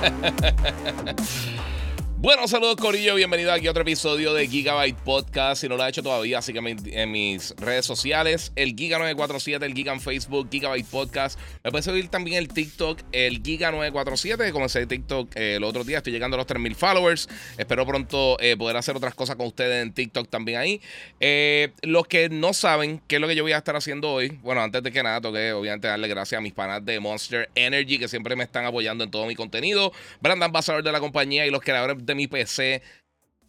ハハハハ。Comienza, comienza, comienza Bueno, saludos Corillo, bienvenido aquí a otro episodio de Gigabyte Podcast. Si no lo has hecho todavía, sígueme en mis redes sociales, el Giga947, el Giga en Facebook, Gigabyte Podcast. Me puedes seguir también el TikTok, el Giga947, que comencé TikTok eh, el otro día, estoy llegando a los 3.000 followers. Espero pronto eh, poder hacer otras cosas con ustedes en TikTok también ahí. Eh, los que no saben qué es lo que yo voy a estar haciendo hoy, bueno, antes de que nada, toque obviamente darle gracias a mis panas de Monster Energy, que siempre me están apoyando en todo mi contenido. Brandon Basador de la compañía y los creadores de mi PC.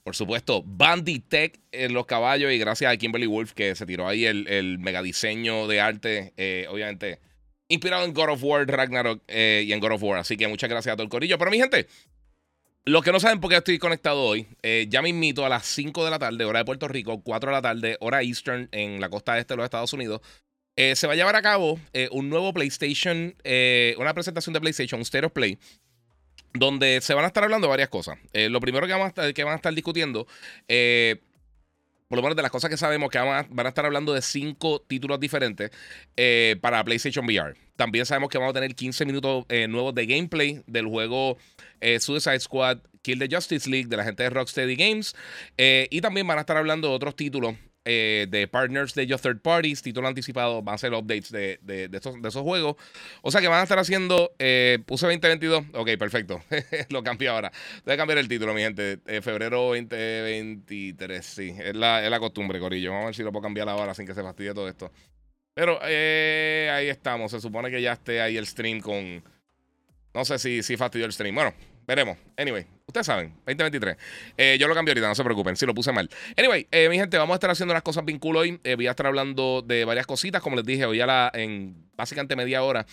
Por supuesto, Banditech en los caballos y gracias a Kimberly Wolf que se tiró ahí el, el mega diseño de arte, eh, obviamente inspirado en God of War, Ragnarok eh, y en God of War. Así que muchas gracias a todo el corillo. Pero mi gente, los que no saben por qué estoy conectado hoy, eh, ya me invito a las 5 de la tarde, hora de Puerto Rico, 4 de la tarde, hora Eastern, en la costa este de los Estados Unidos. se va a llevar a cabo un nuevo PlayStation, una presentación de PlayStation, un Stereo Play donde se van a estar hablando varias cosas. Eh, lo primero que, vamos a que van a estar discutiendo, eh, por lo menos de las cosas que sabemos, que van a, estar hablando de cinco títulos diferentes eh, para PlayStation VR. También sabemos que vamos a tener 15 minutos nuevos de gameplay del juego Suicide Squad Kill the Justice League de la gente de Rocksteady Games. y también van a estar hablando de otros títulos eh, de partners de ellos third parties, título anticipado, van a ser updates de, de, esos, juegos. O sea que van a estar haciendo, eh, puse 2022, ok, perfecto, lo cambié ahora. Voy a cambiar el título, mi gente, eh, febrero 2023, sí, es la, es la costumbre, Corillo. Vamos a ver si lo puedo cambiar ahora sin que se fastidie todo esto. Pero eh, ahí estamos, se supone que ya esté ahí el stream con... No sé si, si fastidió el stream. Bueno, veremos. Anyway, Ustedes saben, 2023. Eh, yo lo cambio ahorita, no se preocupen, si lo puse mal. Anyway, eh, mi gente, vamos a estar haciendo unas cosas bien hoy. Eh, voy a estar hablando de varias cositas, como les dije, hoy a la, en básicamente media hora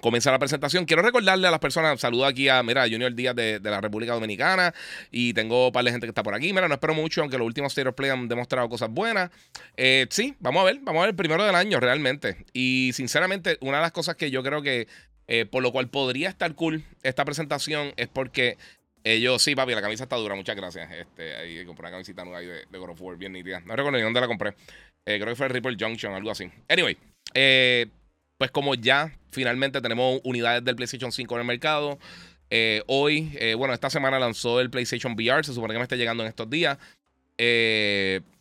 comienza la presentación. Quiero recordarle a las personas, saludo aquí a, mira, Junior Díaz de, la República Dominicana y tengo un par de gente que está por aquí. Mira, no espero mucho, aunque los últimos State of Play han demostrado cosas buenas. sí, vamos a ver, vamos a ver el primero del año realmente. Y sinceramente, una de las cosas que yo creo que, por lo cual podría estar cool esta presentación es porque ellos, sí, papi, la camisa está dura, muchas gracias. Este, ahí compré una camisita nueva ahí de, de God of War, bien nítida. No recuerdo ni dónde la compré. Eh, creo que fue el Ripple Junction, algo así. Anyway, eh, pues como ya finalmente tenemos unidades del PlayStation 5 en el mercado, eh, hoy, bueno, esta semana lanzó el PlayStation VR, se supone que me está llegando en estos días.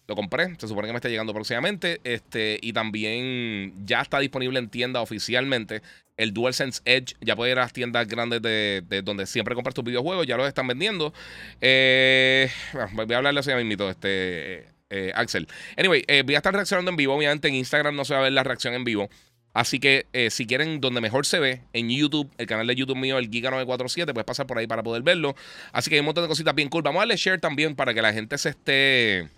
Lo compré, se supone que me está llegando próximamente. Este, y también ya está disponible en tienda oficialmente el DualSense Edge ya puede ir a las tiendas grandes de, donde siempre compras tus videojuegos, ya los están vendiendo. Eh, voy a hablarle así a mismito, este, eh, Axel. Anyway, eh, voy a estar reaccionando en vivo. Obviamente en Instagram no se va a ver la reacción en vivo. Así que si quieren donde mejor se ve, en YouTube, el canal de YouTube mío, el Giga947, puedes pasar por ahí para poder verlo. Así que hay un montón de cositas bien cool. Vamos a darle share también para que la gente se esté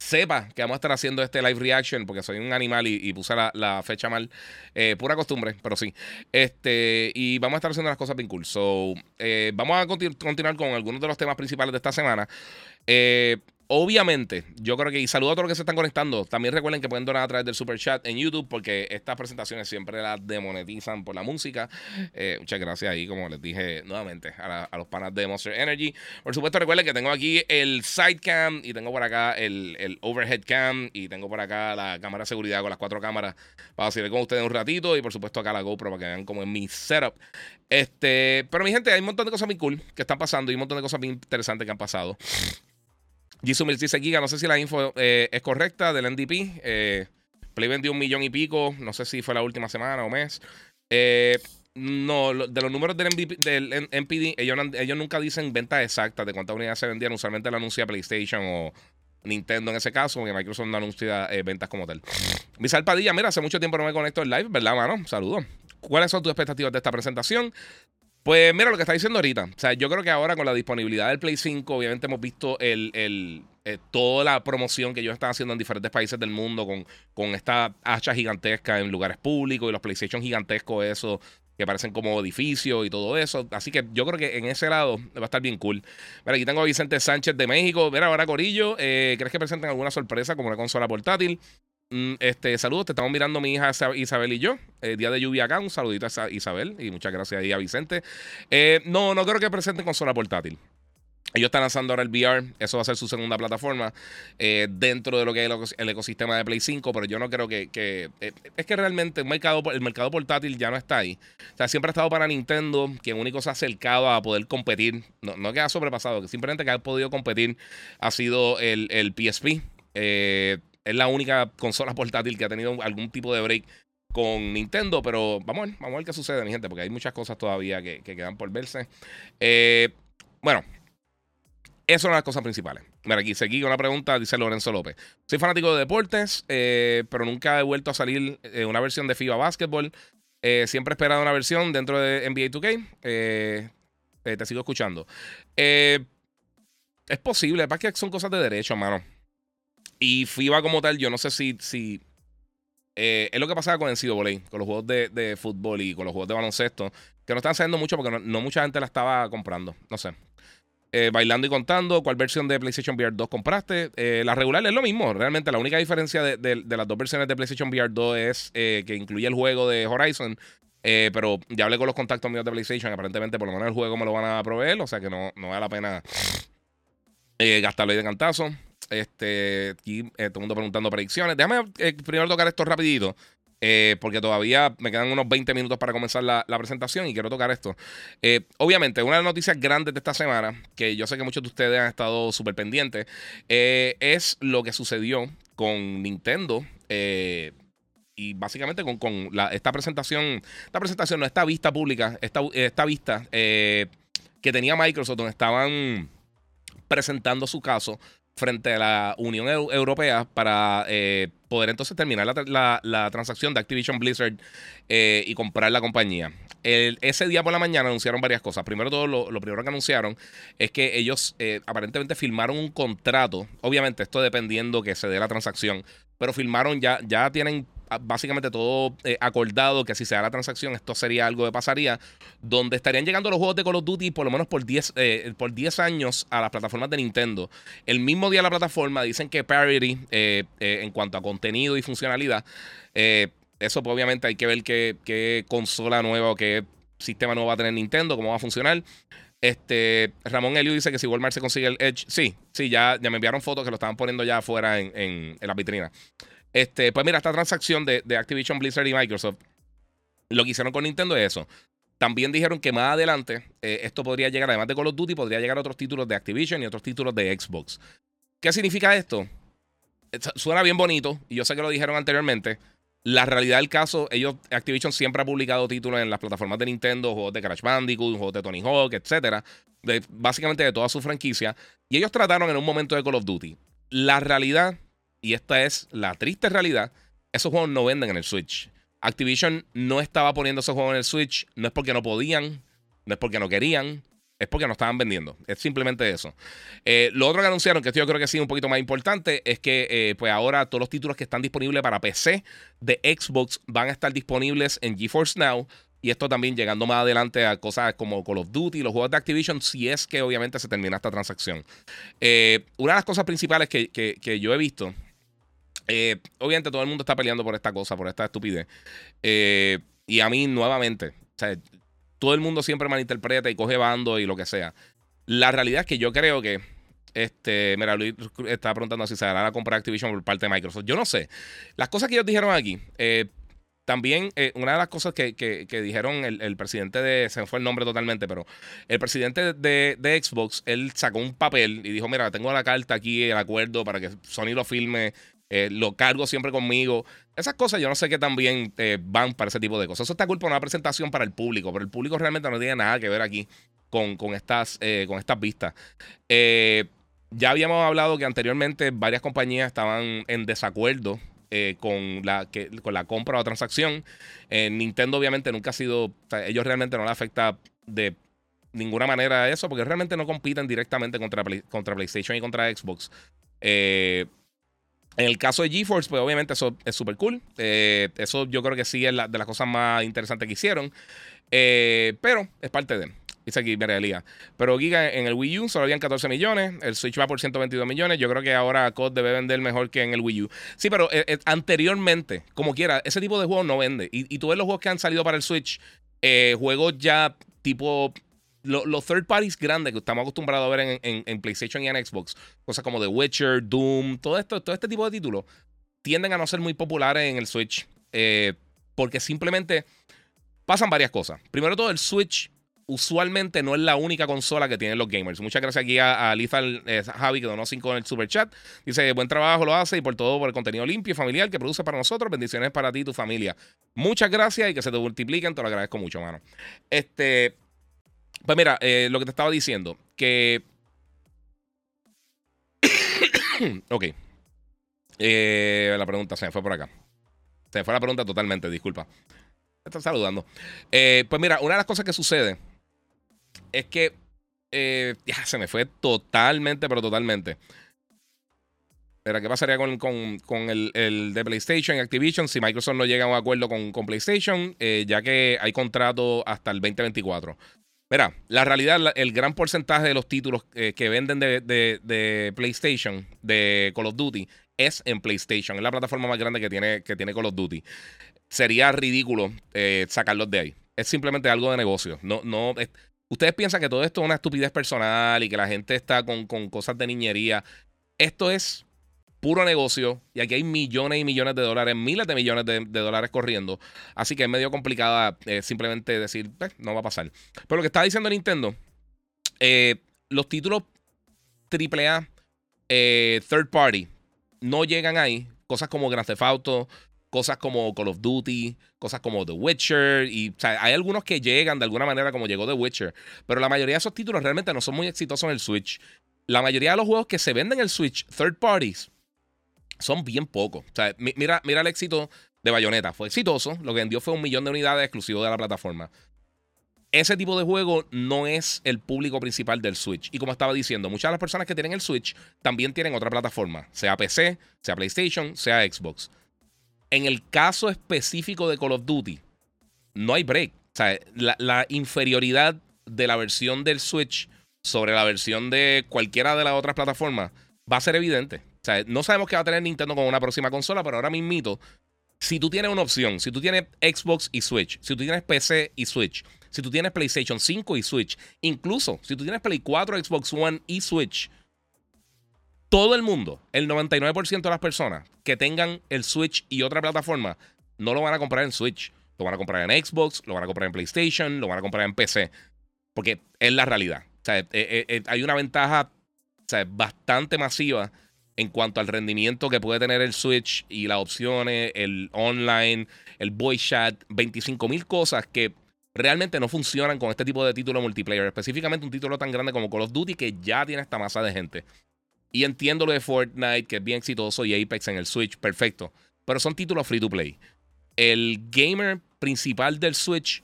sepa que vamos a estar haciendo este live reaction, porque soy un animal y, puse la, fecha mal. Eh, pura costumbre, pero sí. Este, y vamos a estar haciendo las cosas bien cool. So, eh, vamos a continuar con algunos de los temas principales de esta semana. Eh, Obviamente, yo creo que, y saludo a todos los que se están conectando. También recuerden que pueden donar a través del super chat en YouTube, porque estas presentaciones siempre las demonetizan por la música. Eh, muchas gracias ahí, como les dije nuevamente, a, los panas de Monster Energy. Por supuesto, recuerden que tengo aquí el sidecam y tengo por acá el, overhead cam y tengo por acá la cámara de seguridad con las cuatro cámaras para seguir con ustedes un ratito. Y por supuesto, acá la GoPro para que vean cómo es mi setup. Este, pero mi gente, hay un montón de cosas muy cool que están pasando y un montón de cosas muy interesantes que han pasado. Jisoo dice Giga, no sé si la info eh, es correcta del NDP. Eh, Play vendió un millón y pico, no sé si fue la última semana o mes. Eh, no, de los números del, del NPD, ellos, nunca dicen ventas exactas de cuántas unidades se vendían. Usualmente la anuncia PlayStation o Nintendo en ese caso, porque Microsoft no anuncia ventas como tal. Misal Padilla, mira, hace mucho tiempo no me conecto en live, ¿verdad, mano? Saludos. ¿Cuáles son tus expectativas de esta presentación? Pues mira lo que está diciendo ahorita. O sea, yo creo que ahora con la disponibilidad del Play 5, obviamente hemos visto el, toda la promoción que ellos están haciendo en diferentes países del mundo con, con esta hacha gigantesca en lugares públicos y los PlayStation gigantescos, eso que parecen como edificios y todo eso. Así que yo creo que en ese lado va a estar bien cool. Mira, aquí tengo a Vicente Sánchez de México. Mira, ahora Corillo, eh, ¿crees que presenten alguna sorpresa como una consola portátil? Mm, este, saludos, te estamos mirando mi hija Isabel y yo. Eh, día de lluvia acá, un saludito a Isabel y muchas gracias ahí a Vicente. Eh, no, no creo que presenten consola portátil. Ellos están lanzando ahora el VR, eso va a ser su segunda plataforma eh, dentro de lo que es el ecosistema de Play 5, pero yo no creo que... Eh, es que realmente el mercado, el mercado portátil ya no está ahí. O sea, siempre ha estado para Nintendo, quien único se ha acercado a poder competir, no, no que ha sobrepasado, que simplemente que ha podido competir ha sido el, el PSP. Eh, es la única consola portátil que ha tenido algún tipo de break con Nintendo, pero vamos a ver, vamos a ver qué sucede, mi gente, porque hay muchas cosas todavía que, que quedan por verse. bueno, esas son las cosas principales. Mira, aquí seguí una pregunta, dice Lorenzo López. Soy fanático de deportes, eh, pero nunca he vuelto a salir eh, una versión de FIBA Basketball. Eh, siempre he esperado una versión dentro de NBA 2K. te sigo escuchando. es posible, es que son cosas de derecho, mano. Y FIBA como tal, yo no sé si... si es lo que pasaba con el NCAA, con los juegos de, fútbol y con los juegos de baloncesto, que no están saliendo mucho porque no mucha gente la estaba comprando. No sé. Eh, bailando y contando, ¿cuál versión de PlayStation VR 2 compraste? Eh, la regular es lo mismo, realmente la única diferencia de, las dos versiones de PlayStation VR 2 es eh, que incluye el juego de Horizon, pero ya hablé con los contactos míos de PlayStation, aparentemente por lo menos el juego me lo van a proveer, o sea que no, no vale la pena gastarlo ahí de cantazo. Este, aquí todo el mundo preguntando predicciones. Déjame primero tocar esto rapidito. Eh, porque todavía me quedan unos 20 minutos para comenzar la, presentación y quiero tocar esto. Eh, obviamente, una de las noticias grandes de esta semana, que yo sé que muchos de ustedes han estado súper pendientes, eh, es lo que sucedió con Nintendo. y básicamente con, esta presentación, esta presentación, no, esta vista pública, esta, esta vista que tenía Microsoft, donde estaban presentando su caso frente a la Unión Europea para eh, poder entonces terminar la, transacción de Activision Blizzard eh, y comprar la compañía. ese día por la mañana anunciaron varias cosas. Primero todo, lo, primero que anunciaron es que ellos eh, aparentemente firmaron un contrato. Obviamente, esto dependiendo que se dé la transacción. Pero firmaron ya, ya tienen básicamente todo eh, acordado que si se da la transacción, esto sería algo que pasaría, donde estarían llegando los juegos de Call of Duty por lo menos por 10, eh, por 10 años a las plataformas de Nintendo. El mismo día de la plataforma dicen que parity eh, en cuanto a contenido y funcionalidad, eso pues, obviamente hay que ver qué, consola nueva o qué sistema nuevo va a tener Nintendo, cómo va a funcionar. Este, Ramón Elio dice que si Walmart se consigue el Edge, sí, sí, ya, ya me enviaron fotos que lo estaban poniendo ya afuera en, en, en la vitrina. Este, pues mira, esta transacción de, Activision Blizzard y Microsoft, lo que hicieron con Nintendo es eso. También dijeron que más adelante eh, esto podría llegar, además de Call of Duty, podría llegar a otros títulos de Activision y otros títulos de Xbox. ¿Qué significa esto? Suena bien bonito, y yo sé que lo dijeron anteriormente. La realidad del caso, ellos, Activision siempre ha publicado títulos en las plataformas de Nintendo, juegos de Crash Bandicoot, juegos de Tony Hawk, etcétera, básicamente de toda su franquicia. Y ellos trataron en un momento de Call of Duty. La realidad y esta es la triste realidad, esos juegos no venden en el Switch. Activision no estaba poniendo esos juegos en el Switch, no es porque no podían, no es porque no querían, es porque no estaban vendiendo. Es simplemente eso. Eh, lo otro que anunciaron, que esto yo creo que sí un poquito más importante, es que eh, pues ahora todos los títulos que están disponibles para PC de Xbox van a estar disponibles en GeForce Now. Y esto también llegando más adelante a cosas como Call of Duty, los juegos de Activision, si es que obviamente se termina esta transacción. Eh, una de las cosas principales que yo he visto eh, obviamente todo el mundo está peleando por esta cosa, por esta estupidez. Eh, y a mí nuevamente, todo el mundo siempre malinterpreta y coge bando y lo que sea. La realidad es que yo creo que, este, mira, Luis está preguntando si se hará la compra de Activision por parte de Microsoft. Yo no sé. Las cosas que ellos dijeron aquí, eh, también una de las cosas que, dijeron el, presidente de, se me fue el nombre totalmente, pero el presidente de, de, Xbox, él sacó un papel y dijo, mira, tengo la carta aquí, el acuerdo para que Sony lo filme eh, lo cargo siempre conmigo. Esas cosas yo no sé qué también eh, van para ese tipo de cosas. Eso está culpa de una presentación para el público, pero el público realmente no tiene nada que ver aquí con, con estas, eh, con estas vistas. ya habíamos hablado que anteriormente varias compañías estaban en desacuerdo con, la, con la compra o transacción. Nintendo obviamente nunca ha sido, ellos realmente no le afecta de ninguna manera eso, porque realmente no compiten directamente contra, contra PlayStation y contra Xbox. Eh, en el caso de GeForce, pues obviamente eso es súper cool. Eh, eso yo creo que sí es de las cosas más interesantes que hicieron. Eh, pero es parte de. Dice aquí, realidad. Pero Giga en el Wii U solo habían 14 millones. El Switch va por 122 millones. Yo creo que ahora COD debe vender mejor que en el Wii U. Sí, pero anteriormente, como quiera, ese tipo de juegos no vende. Y, tú ves los juegos que han salido para el Switch, juegos ya tipo los third parties grandes que estamos acostumbrados a ver en, PlayStation y en Xbox, cosas como The Witcher, Doom, todo esto, todo este tipo de títulos, tienden a no ser muy populares en el Switch. Eh, porque simplemente pasan varias cosas. Primero todo, el Switch usualmente no es la única consola que tienen los gamers. Muchas gracias aquí a, a eh, Javi que donó 5 en el super chat. Dice, buen trabajo lo hace y por todo por el contenido limpio y familiar que produce para nosotros. Bendiciones para ti y tu familia. Muchas gracias y que se te multipliquen. Te lo agradezco mucho, mano. Este, pues mira, eh, lo que te estaba diciendo, que... ok. Eh, la pregunta se me fue por acá. Se me fue la pregunta totalmente, disculpa. Me están saludando. Pues mira, una de las cosas que sucede es que... ya se me fue totalmente, pero totalmente. Pero, ¿qué pasaría con, el, de PlayStation y Activision si Microsoft no llega a un acuerdo con, con PlayStation, ya que hay contrato hasta el 2024? Mira, la realidad, el gran porcentaje de los títulos eh, que venden de, PlayStation, de Call of Duty, es en PlayStation. Es la plataforma más grande que tiene, que tiene Call of Duty. Sería ridículo eh, sacarlos de ahí. Es simplemente algo de negocio. No, no, ustedes piensan que todo esto es una estupidez personal y que la gente está con, con cosas de niñería. Esto es puro negocio y aquí hay millones y millones de dólares, miles de millones de, dólares corriendo. Así que es medio complicada eh, simplemente decir, pues, no va a pasar. Pero lo que está diciendo Nintendo, eh, los títulos AAA eh, third party no llegan ahí. Cosas como Grand Theft Auto, cosas como Call of Duty, cosas como The Witcher. Y hay algunos que llegan de alguna manera como llegó The Witcher. Pero la mayoría de esos títulos realmente no son muy exitosos en el Switch. La mayoría de los juegos que se venden en el Switch, third parties, son bien pocos. O sea, mira, mira el éxito de Bayonetta. Fue exitoso. Lo que vendió fue un millón de unidades exclusivo de la plataforma. Ese tipo de juego no es el público principal del Switch. Y como estaba diciendo, muchas de las personas que tienen el Switch también tienen otra plataforma, sea PC, sea PlayStation, sea Xbox. En el caso específico de Call of Duty, no hay break. O sea, la, inferioridad de la versión del Switch sobre la versión de cualquiera de las otras plataformas va a ser evidente. O sea, no sabemos qué va a tener Nintendo con una próxima consola, pero ahora mismito, si tú tienes una opción, si tú tienes Xbox y Switch, si tú tienes PC y Switch, si tú tienes PlayStation 5 y Switch, incluso si tú tienes Play 4, Xbox One y Switch, todo el mundo, el 99% de las personas que tengan el Switch y otra plataforma, no lo van a comprar en Switch. Lo van a comprar en Xbox, lo van a comprar en PlayStation, lo van a comprar en PC. Porque es la realidad. O sea, eh, eh, eh, hay una ventaja bastante masiva en cuanto al rendimiento que puede tener el Switch y las opciones, el online, el voice chat, 25 mil cosas que realmente no funcionan con este tipo de título multiplayer, específicamente un título tan grande como Call of Duty que ya tiene esta masa de gente. Y entiendo lo de Fortnite, que es bien exitoso, y Apex en el Switch, perfecto. Pero son títulos free to play. El gamer principal del Switch,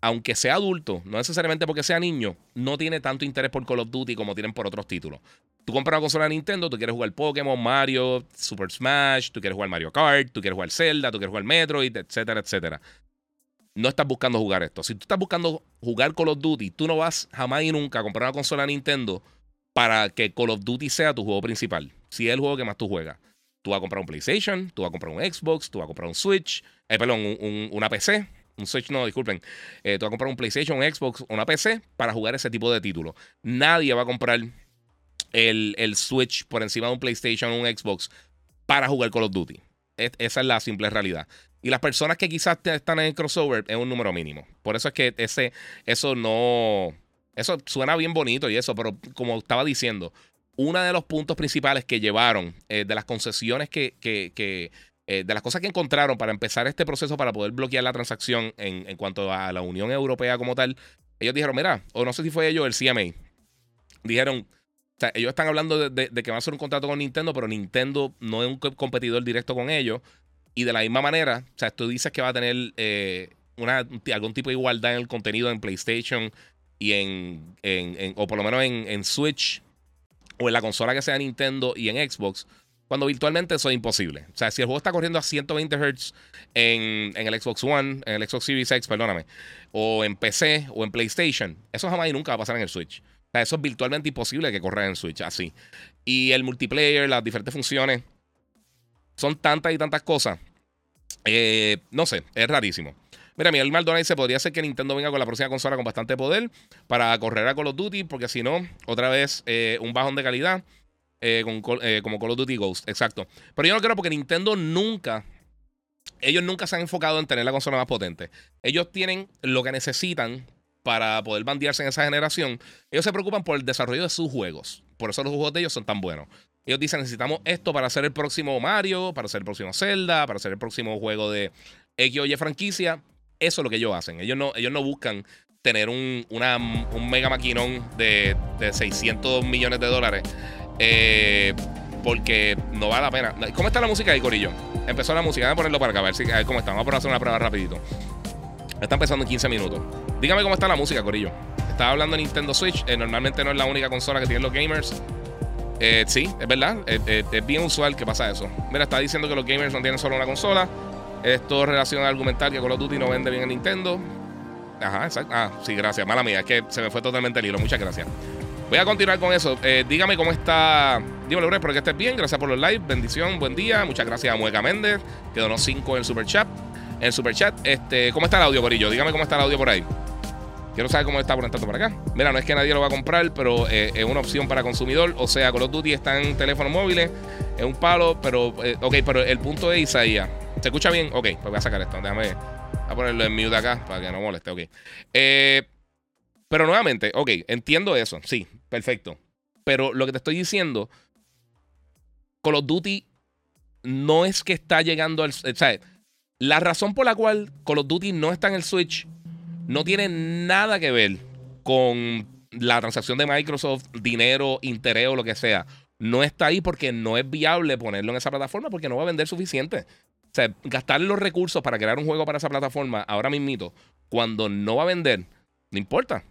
aunque sea adulto, no necesariamente porque sea niño, no tiene tanto interés por Call of Duty como tienen por otros títulos. Tú compras una consola de Nintendo, tú quieres jugar Pokémon, Mario, Super Smash, tú quieres jugar Mario Kart, tú quieres jugar Zelda, tú quieres jugar Metroid, etcétera, etcétera. No estás buscando jugar esto. Si tú estás buscando jugar Call of Duty, tú no vas jamás y nunca a comprar una consola Nintendo para que Call of Duty sea tu juego principal. Si es el juego que más tú juegas. Tú vas a comprar un PlayStation, tú vas a comprar un Xbox, tú vas a comprar un Switch, eh, perdón, una PC, un Switch no, disculpen. Eh, tú vas a comprar un PlayStation, un Xbox, una PC para jugar ese tipo de títulos. Nadie va a comprar el, Switch por encima de un PlayStation o un Xbox para jugar Call of Duty. esa es la simple realidad. Y las personas que quizás están en el crossover es un número mínimo. Por eso es que ese, eso no. Eso suena bien bonito y eso, pero como estaba diciendo, uno de los puntos principales que llevaron eh, de las concesiones que, que, eh, de las cosas que encontraron para empezar este proceso para poder bloquear la transacción en, en, cuanto a la Unión Europea como tal, ellos dijeron, mira, o no sé si fue ellos, el CMA, dijeron, ellos están hablando de, que van a hacer un contrato con Nintendo, pero Nintendo no es un competidor directo con ellos. Y de la misma manera, o sea, tú dices que va a tener eh, una, algún tipo de igualdad en el contenido en PlayStation y en, en, o por lo menos en, Switch o en la consola que sea Nintendo y en Xbox, cuando virtualmente eso es imposible. O sea, si el juego está corriendo a 120 Hz en, en, el Xbox One, en el Xbox Series X, perdóname, o en PC o en PlayStation, eso jamás y nunca va a pasar en el Switch. O sea, eso es virtualmente imposible que corra en Switch así. Y el multiplayer, las diferentes funciones, son tantas y tantas cosas. Eh, no sé, es rarísimo. Mira, Miguel Maldonado dice, podría ser que Nintendo venga con la próxima consola con bastante poder para correr a Call of Duty, porque si no, otra vez eh, un bajón de calidad eh, como Call of Duty Ghost. Exacto. Pero yo no creo porque Nintendo nunca, ellos nunca se han enfocado en tener la consola más potente. Ellos tienen lo que necesitan para poder bandearse en esa generación. Ellos se preocupan por el desarrollo de sus juegos. Por eso los juegos de ellos son tan buenos. Ellos dicen, necesitamos esto para hacer el próximo Mario, para hacer el próximo Zelda, para hacer el próximo juego de X o Y franquicia. Eso es lo que ellos hacen. Ellos no, ellos no buscan tener un, un mega maquinón de, de 600 millones de dólares. Eh, porque no vale la pena. ¿Cómo está la música ahí, Corillo? Empezó la música. Voy a ponerlo para acá, a ver, si, a ver cómo está. Vamos a hacer una prueba rapidito. Está empezando en 15 minutos. Dígame cómo está la música, Corillo. Estaba hablando de Nintendo Switch. Eh, normalmente no es la única consola que tienen los gamers. Eh, sí, es verdad. es bien usual que pasa eso. Mira, está diciendo que los gamers no tienen solo una consola. Esto es relación argumental que Call of Duty no vende bien en Nintendo. Ajá, exacto. Ah, sí, gracias. Mala mía, es que se me fue totalmente el hilo. Muchas gracias. Voy a continuar con eso. Eh, dígame cómo está. Dímelo, espero que estés bien. Gracias por los likes. Bendición, buen día. Muchas gracias a Mueca Méndez, que donó 5 en el super chat. En el super chat, este, ¿cómo está el audio, Corillo? Dígame cómo está el audio por ahí. Quiero saber cómo está por tanto por acá. Mira, no es que nadie lo va a comprar, pero eh, es una opción para consumidor. O sea, Call of Duty está en teléfonos móviles. Es un palo, pero. Eh, ok, pero el punto de Isaías. ¿Se escucha bien? Ok, pues voy a sacar esto. Déjame a ponerlo en mute acá para que no moleste. Ok. Eh, pero nuevamente, ok, entiendo eso. Sí, perfecto. Pero lo que te estoy diciendo, Call of Duty no es que está llegando al. O sea, la razón por la cual Call of Duty no está en el Switch no tiene nada que ver con la transacción de Microsoft, dinero, interés o lo que sea. No está ahí porque no es viable ponerlo en esa plataforma porque no va a vender suficiente. O sea, gastar los recursos para crear un juego para esa plataforma ahora mismito, cuando no va a vender, no importa.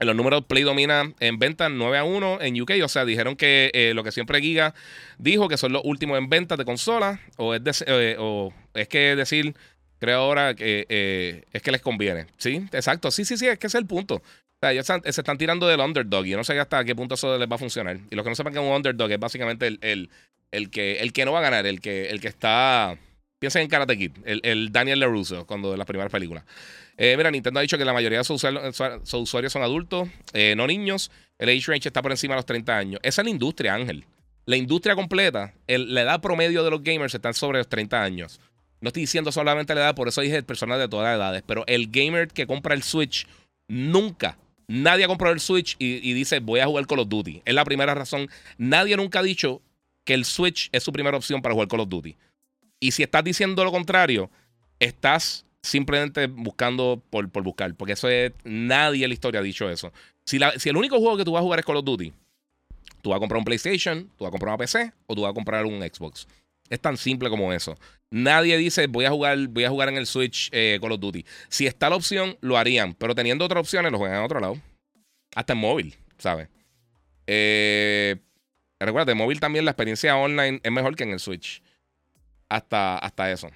En los números Play domina en ventas 9 a 1 en UK. O sea, dijeron que eh, lo que siempre Giga dijo que son los últimos en ventas de consolas. O es, eh, o es que decir, creo ahora que eh, es que les conviene. Sí, exacto. Sí, sí, sí, es que es el punto. O sea, ellos se están tirando del underdog. Yo no sé hasta qué punto eso les va a funcionar. Y los que no sepan que un underdog es básicamente el, el, que, el que no va a ganar, el que, el que está. Piensen en Karate Kid, el, el Daniel LaRusso, cuando de las primeras películas. Eh, mira, Nintendo ha dicho que la mayoría de sus usuarios, son adultos, eh, no niños. El age range está por encima de los 30 años. Esa es la industria, Ángel. La industria completa, la edad promedio de los gamers está sobre los 30 años. No estoy diciendo solamente la edad, por eso dije personas de todas las edades. Pero el gamer que compra el Switch, nunca, nadie ha comprado el Switch y dice voy a jugar Call of Duty. Es la primera razón. Nadie nunca ha dicho que el Switch es su primera opción para jugar Call of Duty. Y si estás diciendo lo contrario, estás simplemente buscando por, por, buscar. Porque eso es. Nadie en la historia ha dicho eso. Si, la, si el único juego que tú vas a jugar es Call of Duty, tú vas a comprar un PlayStation, tú vas a comprar una PC o tú vas a comprar un Xbox. Es tan simple como eso. Nadie dice voy a jugar, voy a jugar en el Switch eh, Call of Duty. Si está la opción, lo harían. Pero teniendo otras opciones, lo juegan en otro lado. Hasta en móvil, ¿sabes? Eh, recuerda, en móvil también la experiencia online es mejor que en el Switch. Hasta, hasta eso.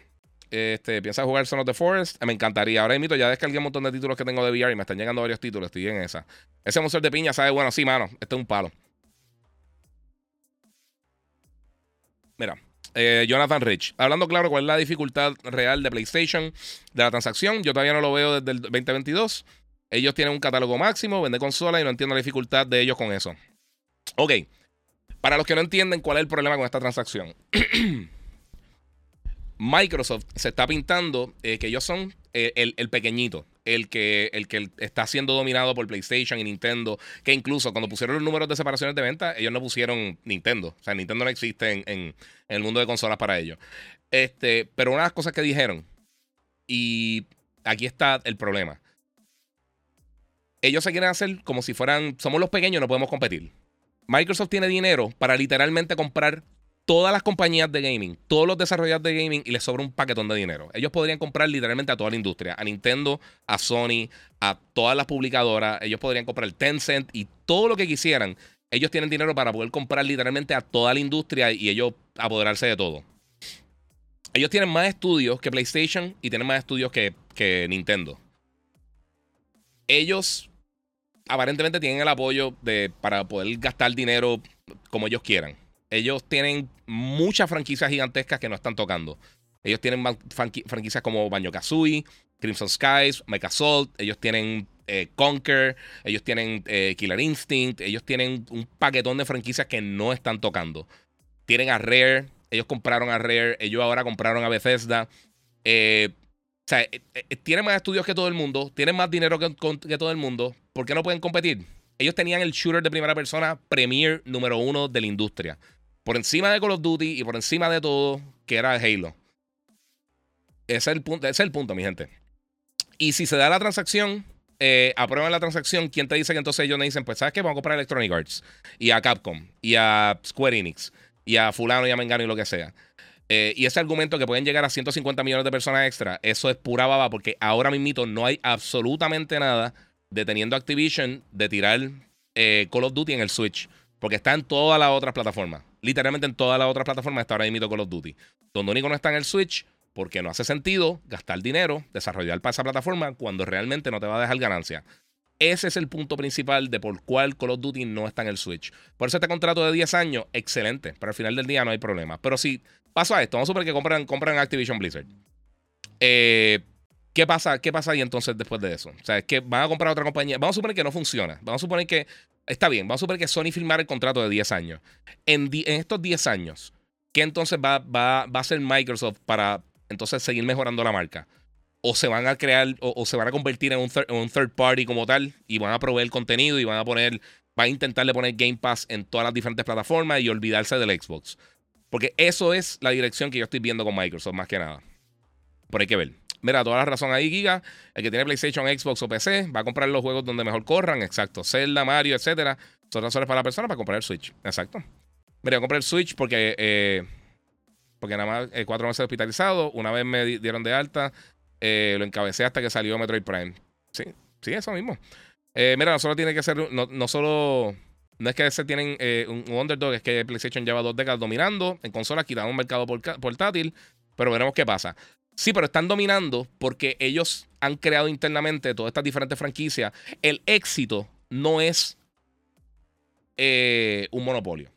Este, ¿Piensas jugar Son of the Forest? Me encantaría. Ahora mismo ya descargué un montón de títulos que tengo de VR y me están llegando varios títulos. Estoy en esa. Ese museo de piña sabe, bueno, sí, mano. Este es un palo. Mira, eh, Jonathan Rich. Hablando claro, ¿cuál es la dificultad real de PlayStation de la transacción? Yo todavía no lo veo desde el 2022. Ellos tienen un catálogo máximo, vende consola y no entiendo la dificultad de ellos con eso. Ok. Para los que no entienden cuál es el problema con esta transacción. Microsoft se está pintando eh, que ellos son eh, el, pequeñito, el que, el que está siendo dominado por PlayStation y Nintendo, que incluso cuando pusieron los números de separaciones de venta, ellos no pusieron Nintendo. O sea, Nintendo no existe en, el mundo de consolas para ellos. Este, pero una de las cosas que dijeron, y aquí está el problema. Ellos se quieren hacer como si fueran, somos los pequeños, no podemos competir. Microsoft tiene dinero para literalmente comprar todas las compañías de gaming, todos los desarrolladores de gaming y les sobra un paquetón de dinero. Ellos podrían comprar literalmente a toda la industria, a Nintendo, a Sony, a todas las publicadoras. Ellos podrían comprar Tencent y todo lo que quisieran. ellos tienen dinero para poder comprar literalmente a toda la industria y ellos apoderarse de todo. Ellos tienen más estudios que PlayStation y tienen más estudios que, que Nintendo. Ellos aparentemente tienen el apoyo de, para poder gastar dinero como ellos quieran. Ellos tienen muchas franquicias gigantescas que no están tocando. Ellos tienen franquicias como Banjo Kazooie, Crimson Skies, Mecha Assault. Ellos tienen eh, Conquer. Ellos tienen eh, Killer Instinct. Ellos tienen un paquetón de franquicias que no están tocando. Tienen a Rare. Ellos compraron a Rare. Ellos ahora compraron a Bethesda. Eh, o sea, tienen más estudios que todo el mundo. Tienen más dinero que, que todo el mundo. ¿Por qué no pueden competir? Ellos tenían el shooter de primera persona premier número uno de la industria. Por encima de Call of Duty y por encima de todo, que era Halo. Ese es el punto, ese es el punto mi gente. Y si se da la transacción, eh, aprueban la transacción, ¿quién te dice que entonces ellos me dicen, pues, ¿sabes qué? Vamos a comprar Electronic Arts y a Capcom y a Square Enix y a Fulano y a Mengano y lo que sea? Eh, y ese argumento que pueden llegar a 150 millones de personas extra, eso es pura baba porque ahora mismo no hay absolutamente nada deteniendo Activision de tirar eh, Call of Duty en el Switch. Porque está en todas las otras plataformas. Literalmente en todas las otras plataformas está ahora mismo Call of Duty. Donde único no está en el Switch porque no hace sentido gastar dinero, desarrollar para esa plataforma cuando realmente no te va a dejar ganancia. Ese es el punto principal de por cuál Call of Duty no está en el Switch. Por eso este contrato de 10 años, excelente. Pero al final del día no hay problema. Pero si pasa esto, vamos a suponer que compran, compran Activision Blizzard. Eh, ¿qué, pasa, ¿Qué pasa ahí entonces después de eso? O sea, es que van a comprar otra compañía. Vamos a suponer que no funciona. Vamos a suponer que está bien. Vamos a suponer que Sony firmara el contrato de 10 años. En, estos 10 años, ¿qué entonces va, a hacer Microsoft para entonces seguir mejorando la marca. O se van a crear, o, se van a convertir en un, third, party como tal, y van a proveer contenido y van a poner, van a intentarle poner Game Pass en todas las diferentes plataformas y olvidarse del Xbox. Porque eso es la dirección que yo estoy viendo con Microsoft, más que nada. Por hay que ver. Mira, toda la razón ahí, Giga. El que tiene PlayStation, Xbox o PC va a comprar los juegos donde mejor corran. Exacto. Zelda, Mario, etcétera. Son razones para la persona para comprar el Switch. Exacto. Mira, voy a comprar el Switch porque eh, porque nada más eh, cuatro meses hospitalizado, una vez me dieron de alta, eh, lo encabecé hasta que salió Metroid Prime. Sí, sí, eso mismo. Mira, no solo tiene que ser, no, no solo, no es que se tienen un, underdog, es que PlayStation lleva dos décadas dominando en consolas, quitando un mercado portátil, pero veremos qué pasa. Sí, pero están dominando porque ellos han creado internamente todas estas diferentes franquicias. El éxito no es un monopolio.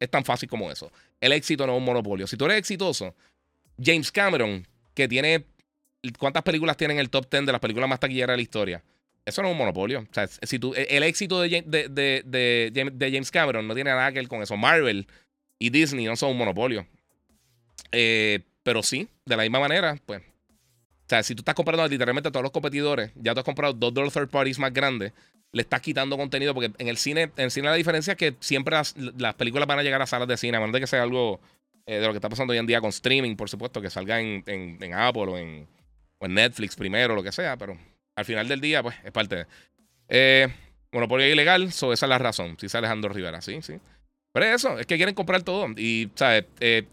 Es tan fácil como eso el éxito no es un monopolio. Si tú eres exitoso, James Cameron, que tiene. ¿Cuántas películas tiene en el top 10 de las películas más taquilleras de la historia? Eso no es un monopolio. O sea, si tú, el éxito de, de, James Cameron no tiene nada que ver con eso. Marvel y Disney no son un monopolio. Eh, pero sí, de la misma manera, pues. O sea, si tú estás comprando literalmente a todos los competidores, ya tú has comprado dos de los third parties más grandes, le estás quitando contenido, porque en el cine, en el cine la diferencia es que siempre las, películas van a llegar a salas de cine, a menos de que sea algo eh, de lo que está pasando hoy en día con streaming, por supuesto, que salga en, en, Apple o en, Netflix primero, lo que sea, pero al final del día, pues, es parte de. Eh, monopolio ilegal, so esa es la razón, si sale Alejandro Rivera, sí, sí. Pero eso, es que quieren comprar todo. Y, ¿sabes? Eh,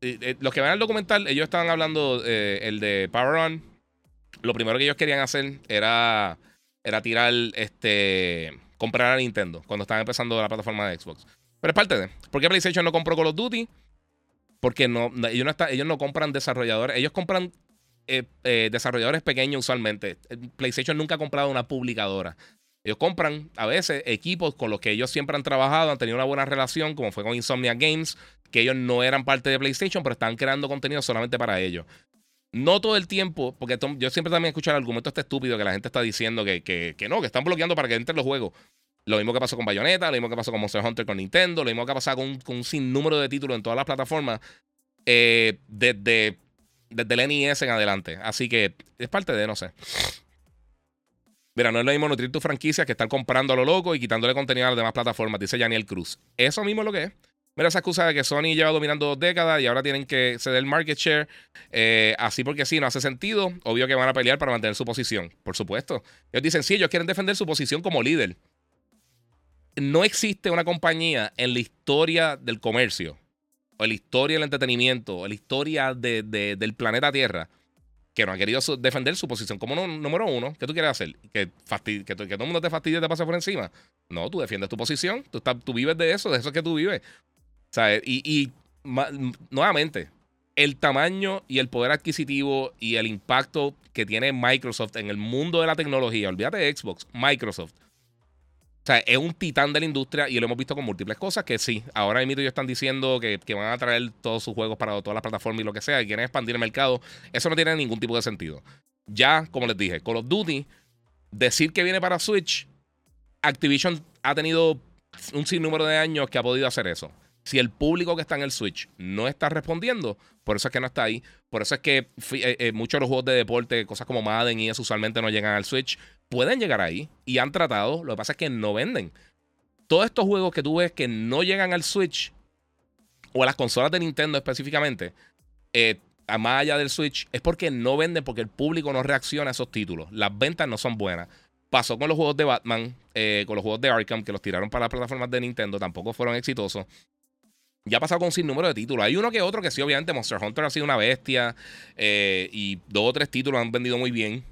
eh, los que van al documental, ellos estaban hablando, el de Power On. Lo primero que ellos querían hacer era era tirar, este, comprar a Nintendo cuando estaban empezando la plataforma de Xbox. Pero es parte de. ¿Por qué PlayStation no compró Call of Duty? Porque no, ellos, no compran desarrolladores, ellos compran eh, eh, desarrolladores pequeños usualmente. PlayStation nunca ha comprado una publicadora. Ellos compran a veces equipos con los que ellos siempre han trabajado, han tenido una buena relación, como fue con Insomnia Games, que ellos no eran parte de PlayStation, pero estaban creando contenido solamente para ellos. No todo el tiempo, porque yo siempre también escucho el argumento este estúpido que la gente está diciendo que, que, no, que están bloqueando para que entren los juegos. Lo mismo que pasó con Bayonetta, lo mismo que pasó con Monster Hunter con Nintendo, lo mismo que ha pasado con, con un sinnúmero de títulos en todas las plataformas eh, desde, desde el NES en adelante. Así que es parte de, no sé. Mira, no es lo mismo nutrir tu franquicia que estar comprando a lo loco y quitándole contenido a las demás plataformas, dice Daniel Cruz. Eso mismo es lo que es. Mira esa excusa de que Sony lleva dominando dos décadas y ahora tienen que ceder el market share. Eh, así porque sí, no hace sentido. Obvio que van a pelear para mantener su posición. Por supuesto. Ellos dicen, sí, ellos quieren defender su posición como líder. No existe una compañía en la historia del comercio, o en la historia del entretenimiento, o en la historia del planeta Tierra, que no ha querido defender su posición como número uno. ¿Qué tú quieres hacer? ¿Que, que, todo el mundo te fastidie y te pase por encima? No, tú defiendes tu posición. Tú, tú vives de eso, de eso es que tú vives. Y, nuevamente, el tamaño y el poder adquisitivo y el impacto que tiene Microsoft en el mundo de la tecnología, olvídate de Xbox, Microsoft. Es un titán de la industria y lo hemos visto con múltiples cosas que sí, ahora mismo ellos están diciendo que, que, van a traer todos sus juegos para todas las plataformas y lo que sea, y quieren expandir el mercado. Eso no tiene ningún tipo de sentido. Ya, como les dije, Call of Duty, decir que viene para Switch, Activision ha tenido un sinnúmero de años que ha podido hacer eso. Si el público que está en el Switch no está respondiendo, por eso es que no está ahí. Por eso es que eh, eh, muchos de los juegos de deporte, cosas como Madden y eso usualmente no llegan al Switch, pueden llegar ahí y han tratado. Lo que pasa es que no venden. Todos estos juegos que tú ves que no llegan al Switch o a las consolas de Nintendo específicamente, eh, más allá del Switch, es porque no venden, porque el público no reacciona a esos títulos. Las ventas no son buenas. Pasó con los juegos de Batman, con los juegos de Arkham, que los tiraron para las plataformas de Nintendo, tampoco fueron exitosos. Ya ha pasado con un sinnúmero de títulos. Hay uno que otro que sí, obviamente, Monster Hunter ha sido una bestia. Eh, y dos o tres títulos han vendido muy bien.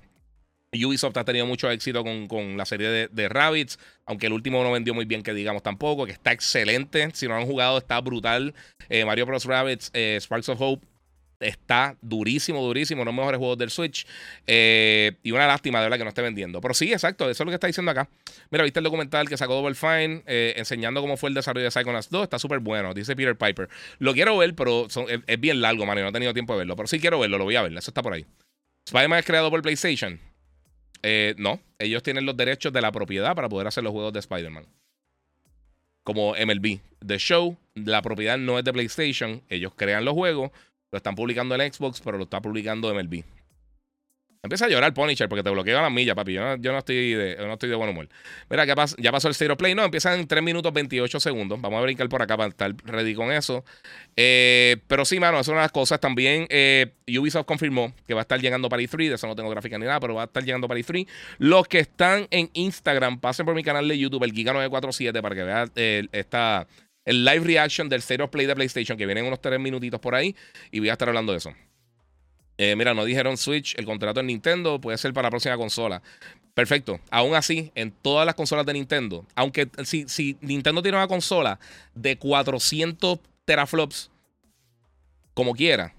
Ubisoft ha tenido mucho éxito con, la serie de, de, Rabbits, aunque el último no vendió muy bien, que digamos tampoco, que está excelente. Si no han jugado, está brutal. Eh, Mario Bros. Rabbits, eh, Sparks of Hope, está durísimo, durísimo. Los mejores juegos del Switch. Eh, y una lástima de verdad que no esté vendiendo. Pero sí, exacto, eso es lo que está diciendo acá. Mira, viste el documental que sacó Double Fine eh, enseñando cómo fue el desarrollo de Psychonauts 2. Está súper bueno, dice Peter Piper. Lo quiero ver, pero es, bien largo, man. no he tenido tiempo de verlo. Pero sí quiero verlo, lo voy a ver. Eso está por ahí. Spider-Man es creado por PlayStation. Eh, no, ellos tienen los derechos de la propiedad para poder hacer los juegos de Spider-Man. Como MLB. The Show, la propiedad no es de PlayStation. Ellos crean los juegos lo están publicando en Xbox, pero lo está publicando MLB. Empieza a llorar Punisher porque te bloquea las millas, papi. Yo no, estoy, de, no estoy de buen humor. Mira, ya, ya pasó el Zero Play. No, empieza en 3 minutos 28 segundos. Vamos a brincar por acá para estar ready con eso. Eh, pero sí, mano, es una de las cosas. También eh, Ubisoft confirmó que va a estar llegando para E3. De eso no tengo gráfica ni nada, pero va a estar llegando para E3. Los que están en Instagram, pasen por mi canal de YouTube, el Giga947, para que vean eh, esta el live reaction del Zero Play de PlayStation, que vienen unos tres minutitos por ahí, y voy a estar hablando de eso. Eh, mira, no dijeron Switch, el contrato en Nintendo puede ser para la próxima consola. Perfecto. Aún así, en todas las consolas de Nintendo, aunque si, si Nintendo tiene una consola de 400 teraflops, como quiera,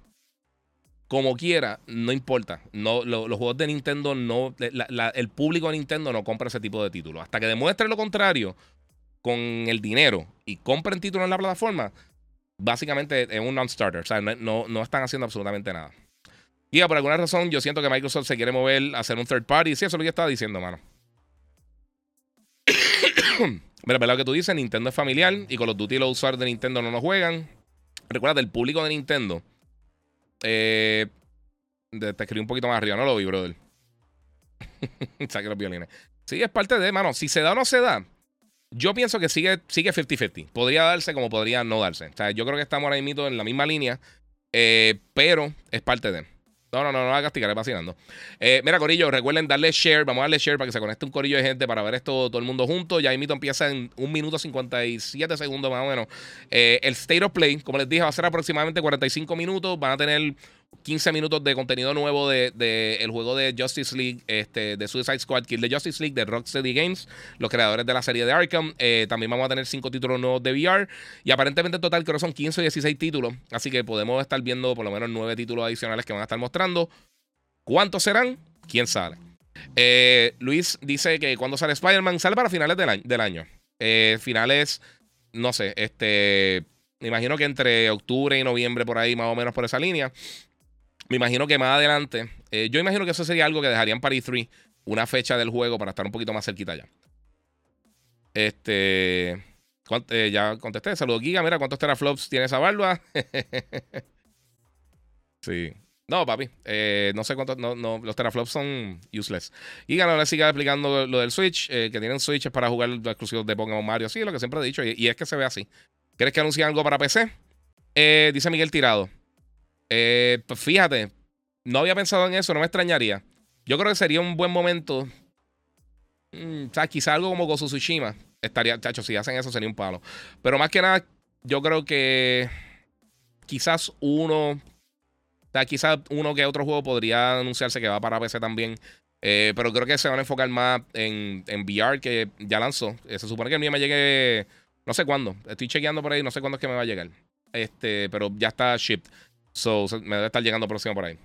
como quiera, no importa. No, los juegos de Nintendo no. el público de Nintendo no compra ese tipo de títulos. Hasta que demuestre lo contrario, con el dinero y compren títulos en la plataforma, básicamente es un non-starter. O sea, no, no, están haciendo absolutamente nada. Y por alguna razón, yo siento que Microsoft se quiere mover a hacer un third party. Sí, eso es lo que yo estaba diciendo, mano. Mira, lo que tú dices, Nintendo es familiar y con los Duty los usuarios de Nintendo no nos juegan. Recuerda, el público de Nintendo. Eh, te escribí un poquito más arriba, no lo vi, brother. Saque los violines. Sí, es parte de, mano. Si se da o no se da, yo pienso que sigue 50-50. podría darse como podría no darse. O sea, yo creo que estamos ahora mismo en la misma línea, eh, pero es parte de. No, no, no, no va a castigar, es vacilando. Eh, mira, Corillo, recuerden darle share. Vamos a darle share para que se conecte un corillo de gente para ver esto todo el mundo junto. Ya mito empieza en un minuto 57 segundos más o menos. Eh, el State of Play, como les dije, va a ser aproximadamente 45 minutos. Van a tener 15 minutos de contenido nuevo del de, el juego de Justice League, este, de Suicide Squad, Kill the Justice League, de Rocksteady Games, los creadores de la serie de Arkham. Eh, también vamos a tener 5 títulos nuevos de VR. Y aparentemente en total creo que son 15 o 16 títulos. Así que podemos estar viendo por lo menos 9 títulos adicionales que van a estar mostrando. ¿Cuántos serán? ¿Quién sabe? Eh, Luis dice que cuando sale Spider-Man, sale para finales del año. Eh, finales, no sé, este... Me imagino que entre octubre y noviembre, por ahí, más o menos por esa línea. Me imagino que más adelante, eh, yo imagino que eso sería algo que dejarían para E3, una fecha del juego para estar un poquito más cerquita ya. Este. Eh, ya contesté. Saludos, Giga. Mira, ¿cuántos teraflops tiene esa barba? sí. No, papi. Eh, no sé cuántos. No, no, los teraflops son useless. Giga no le sigue explicando lo del Switch. que tienen Switch para jugar exclusivos de Pokémon Mario. Sí, lo que siempre he dicho. Y, es que se ve así. ¿Quieres que anuncie algo para PC? dice Miguel Tirado. Eh, pues fíjate, no había pensado en eso, no me extrañaría. Yo creo que sería un buen momento. Mm, o sea, quizá algo como Gozo Tsushima. Estaría, chacho, si hacen eso sería un palo. Pero más que nada, yo creo que quizás uno O sea, quizás uno que otro juego podría anunciarse que va para PC también. Eh, pero creo que se van a enfocar más en, en VR que ya lanzó. Eh, se supone que el mío me llegue no sé cuándo. Estoy chequeando por ahí, no sé cuándo es que me va a llegar. Este, pero ya está shipped. So, me debe estar llegando próximo por ahí.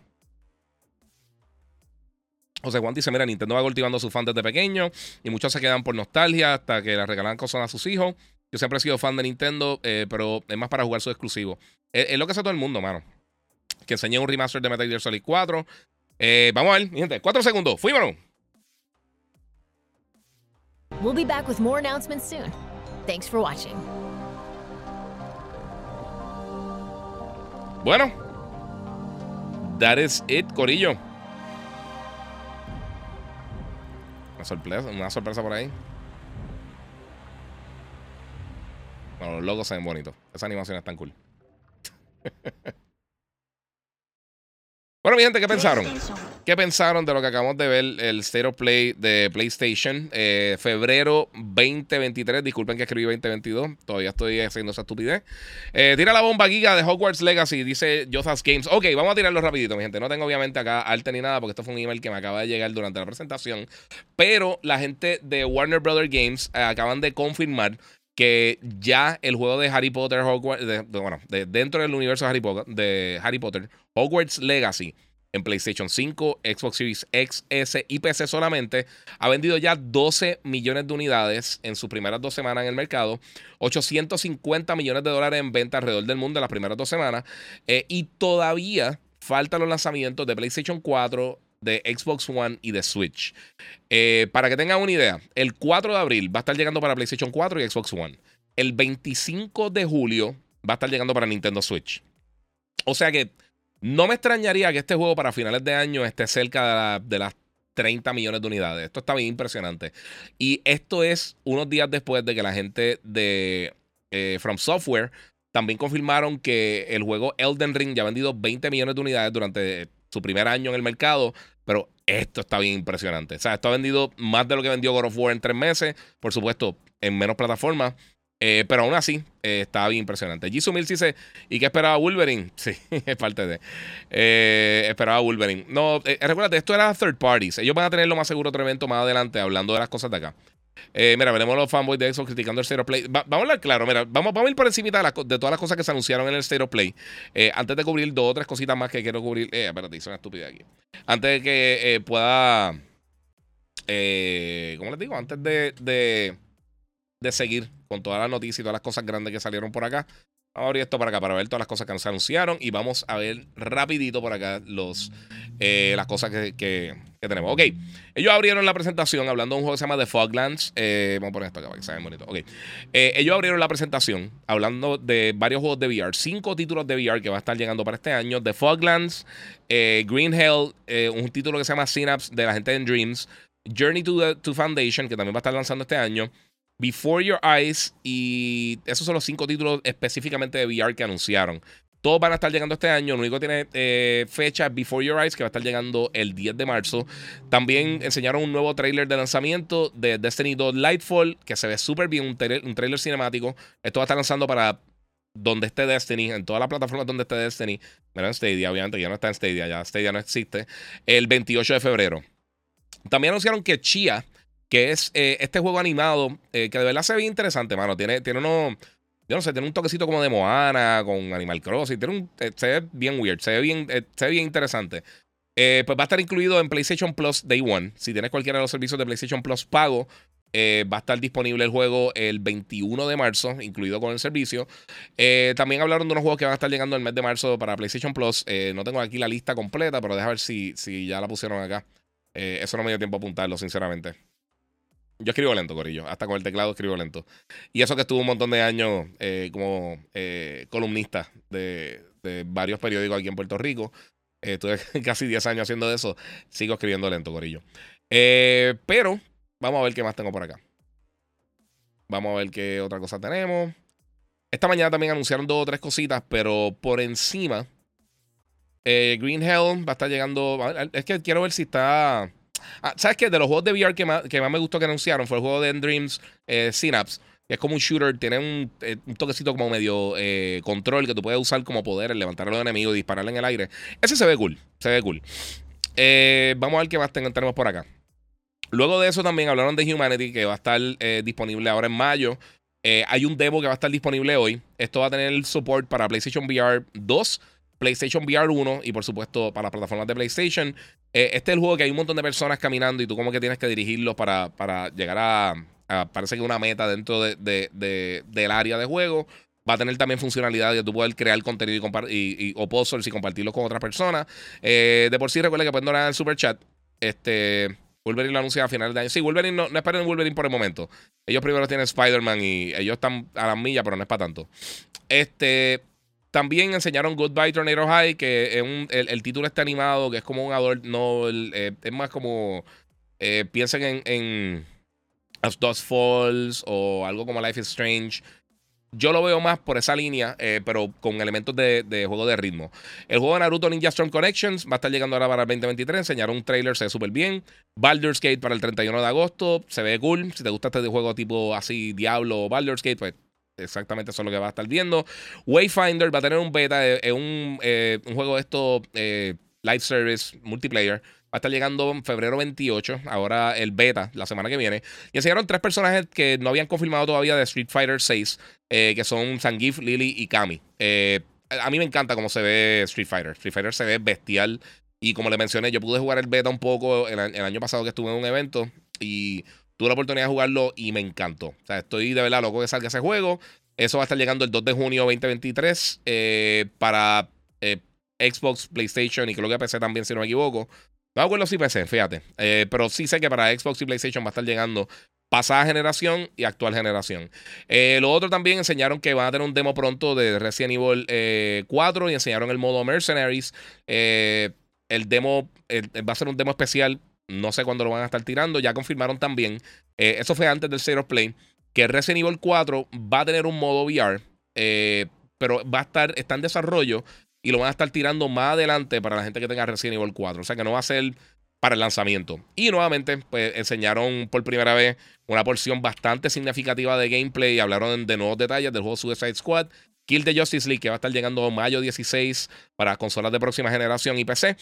José Juan dice, mira, Nintendo va cultivando a sus fans desde pequeño y muchos se quedan por nostalgia hasta que le regalan cosas a sus hijos. Yo siempre he sido fan de Nintendo, eh, pero es más para jugar su exclusivo. Es, lo que hace todo el mundo, mano. Que enseñé un remaster de Metal Gear Solid 4. Eh, vamos a ver, gente. Cuatro segundos. Fuímonos. We'll be back with more announcements soon. Thanks for watching. Bueno, that is it, Corillo. Una sorpresa, una sorpresa por ahí. Bueno, los logos se ven bonitos. Esa animación es tan cool. Bueno, mi gente, ¿qué pensaron? ¿Qué pensaron de lo que acabamos de ver, el State of Play de PlayStation? Eh, febrero 2023, disculpen que escribí 2022, todavía estoy haciendo esa estupidez. Eh, tira la bomba giga de Hogwarts Legacy, dice Jothas Games. Ok, vamos a tirarlo rapidito, mi gente. No tengo obviamente acá arte ni nada, porque esto fue un email que me acaba de llegar durante la presentación. Pero la gente de Warner Brothers Games eh, acaban de confirmar que ya el juego de Harry Potter, Hogwarts, bueno, dentro del universo de Harry, Potter, de Harry Potter, Hogwarts Legacy, en PlayStation 5, Xbox Series X, S y PC solamente, ha vendido ya 12 millones de unidades en sus primeras dos semanas en el mercado, 850 millones de dólares en venta alrededor del mundo en las primeras dos semanas, eh, y todavía faltan los lanzamientos de PlayStation 4, de Xbox One y de Switch. Eh, para que tengan una idea, el 4 de abril va a estar llegando para PlayStation 4 y Xbox One. El 25 de julio va a estar llegando para Nintendo Switch. O sea que no me extrañaría que este juego para finales de año esté cerca de, las 30 millones de unidades. Esto está bien impresionante. Y esto es unos días después de que la gente de eh, From Software también confirmaron que el juego Elden Ring ya ha vendido 20 millones de unidades durante su primer año en el mercado. Pero esto está bien impresionante. O sea, esto ha vendido más de lo que vendió God of War en tres meses. Por supuesto, en menos plataformas. Eh, pero aún así, eh, está bien impresionante. Jisoo Mills dice: ¿Y qué esperaba Wolverine? Sí, es parte de. Eh, esperaba Wolverine. No, recuérdate, esto era third parties. Ellos van a tener lo más seguro otro evento más adelante hablando de las cosas de acá. Eh, mira, veremos los fanboys de Xbox criticando el State of Play. vamos a hablar claro, mira, vamos, vamos a ir por encima de, todas las cosas que se anunciaron en el State of Play. Eh, antes de cubrir dos o tres cositas más que quiero cubrir. Eh, espérate, hice una estúpida aquí. Antes de que eh, pueda. ¿Cómo les digo? Antes de, de, de seguir con todas las noticias y todas las cosas grandes que salieron por acá. Vamos a abrir esto para acá para ver todas las cosas que nos anunciaron y vamos a ver rapidito por acá los, eh, las cosas que, tenemos. Ok, ellos abrieron la presentación hablando de un juego que se llama The Foglands. Eh, vamos a poner esto acá para que se vean bonito. Ok, eh, ellos abrieron la presentación hablando de varios juegos de VR, cinco títulos de VR que va a estar llegando para este año. The Foglands, Green Hell, un título que se llama Synapse de la gente de Dreams. Journey to, to Foundation, que también va a estar lanzando este año. Before Your Eyes y esos son los cinco títulos específicamente de VR que anunciaron. Todos van a estar llegando este año. Lo único que tiene eh, fecha Before Your Eyes, que va a estar llegando el 10 de marzo. También enseñaron un nuevo trailer de lanzamiento de Destiny 2 Lightfall, que se ve súper bien, un, trailer cinemático. Esto va a estar lanzando para donde esté Destiny, en todas las plataformas donde esté Destiny. Menos en Stadia, obviamente, ya no está en Stadia, ya Stadia no existe. El 28 de febrero. También anunciaron que Chia que es eh, este juego animado eh, que de verdad se ve interesante, mano. Tiene, tiene uno, yo no sé, tiene un toquecito como de Moana con Animal Crossing. Tiene un, eh, se ve bien weird, se ve bien, se ve bien interesante. pues va a estar incluido en PlayStation Plus Day One. Si tienes cualquiera de los servicios de PlayStation Plus pago, va a estar disponible el juego el 21 de marzo, incluido con el servicio. también hablaron de unos juegos que van a estar llegando el mes de marzo para PlayStation Plus. no tengo aquí la lista completa, pero déjame ver si, si ya la pusieron acá. eso no me dio tiempo a apuntarlo, sinceramente. Yo escribo lento, Corillo. Hasta con el teclado escribo lento. Y eso que estuvo un montón de años eh, como eh, columnista de, varios periódicos aquí en Puerto Rico. Eh, estuve casi 10 años haciendo eso. Sigo escribiendo lento, Corillo. pero vamos a ver qué más tengo por acá. Vamos a ver qué otra cosa tenemos. Esta mañana también anunciaron dos o tres cositas, pero por encima. Green Hell va a estar llegando. Es que quiero ver si está Ah, ¿Sabes qué? De los juegos de VR que más, que más me gustó que anunciaron fue el juego de Dreams eh, Synapse. es como un shooter, tiene un, eh, toquecito como medio eh, control que tú puedes usar como poder, levantar a los enemigos y dispararle en el aire. Ese se ve cool, se ve cool. Vamos a ver qué más tenemos por acá. Luego de eso también hablaron de Humanity, que va a estar disponible ahora en mayo. hay un demo que va a estar disponible hoy. Esto va a tener el support para PlayStation VR 2, PlayStation VR 1 y por supuesto para las plataformas de PlayStation. este es el juego que hay un montón de personas caminando y tú como que tienes que dirigirlos para, para llegar a, parece que una meta dentro de, del área de juego. Va a tener también funcionalidad de tú poder crear contenido y, y, o posters y compartirlo con otras personas. Eh, de por sí, recuerden que pueden donar el super chat. Este, Wolverine lo anuncia a finales de año. Sí, Wolverine no, no esperen Wolverine por el momento. Ellos primero tienen Spider-Man y ellos están a la milla, pero no es para tanto. Este. También enseñaron Goodbye Tornado High, que es un, el, título está animado, que es como un adult no eh, es más como. Eh, piensen en As Dust Falls o algo como Life is Strange. Yo lo veo más por esa línea, eh, pero con elementos de, juego de ritmo. El juego de Naruto Ninja Storm Connections va a estar llegando ahora para el 2023. Enseñaron un trailer, se ve súper bien. Baldur's Gate para el 31 de agosto, se ve cool. Si te gusta este juego tipo así, Diablo o Baldur's Gate, pues exactamente eso es lo que va a estar viendo. Wayfinder va a tener un beta, es un, eh, un, juego de esto, eh, live service, multiplayer. Va a estar llegando en febrero 28, ahora el beta, la semana que viene. Y enseñaron tres personajes que no habían confirmado todavía de Street Fighter 6, eh, que son Zangief, Lily y Kami. Eh, a mí me encanta cómo se ve Street Fighter. Street Fighter se ve bestial. Y como le mencioné, yo pude jugar el beta un poco el, año pasado que estuve en un evento y tuve la oportunidad de jugarlo y me encantó. O sea, estoy de verdad loco que salga ese juego. Eso va a estar llegando el 2 de junio 2023 eh, para Xbox, PlayStation y creo que PC también, si no me equivoco. No me acuerdo si PC, fíjate. Eh, pero sí sé que para Xbox y PlayStation va a estar llegando pasada generación y actual generación. Eh, lo otro también enseñaron que van a tener un demo pronto de Resident Evil 4 eh, y enseñaron el modo Mercenaries. el demo va a ser un demo especial. No sé cuándo lo van a estar tirando. Ya confirmaron también. eso fue antes del Zero of Play. Que Resident Evil 4 va a tener un modo VR. pero va a estar, está en desarrollo y lo van a estar tirando más adelante para la gente que tenga Resident Evil 4. O sea que no va a ser para el lanzamiento. Y nuevamente, pues enseñaron por primera vez una porción bastante significativa de gameplay y hablaron de nuevos detalles del juego Suicide Squad. Kill the Justice League, que va a estar llegando mayo 16 para consolas de próxima generación y PC.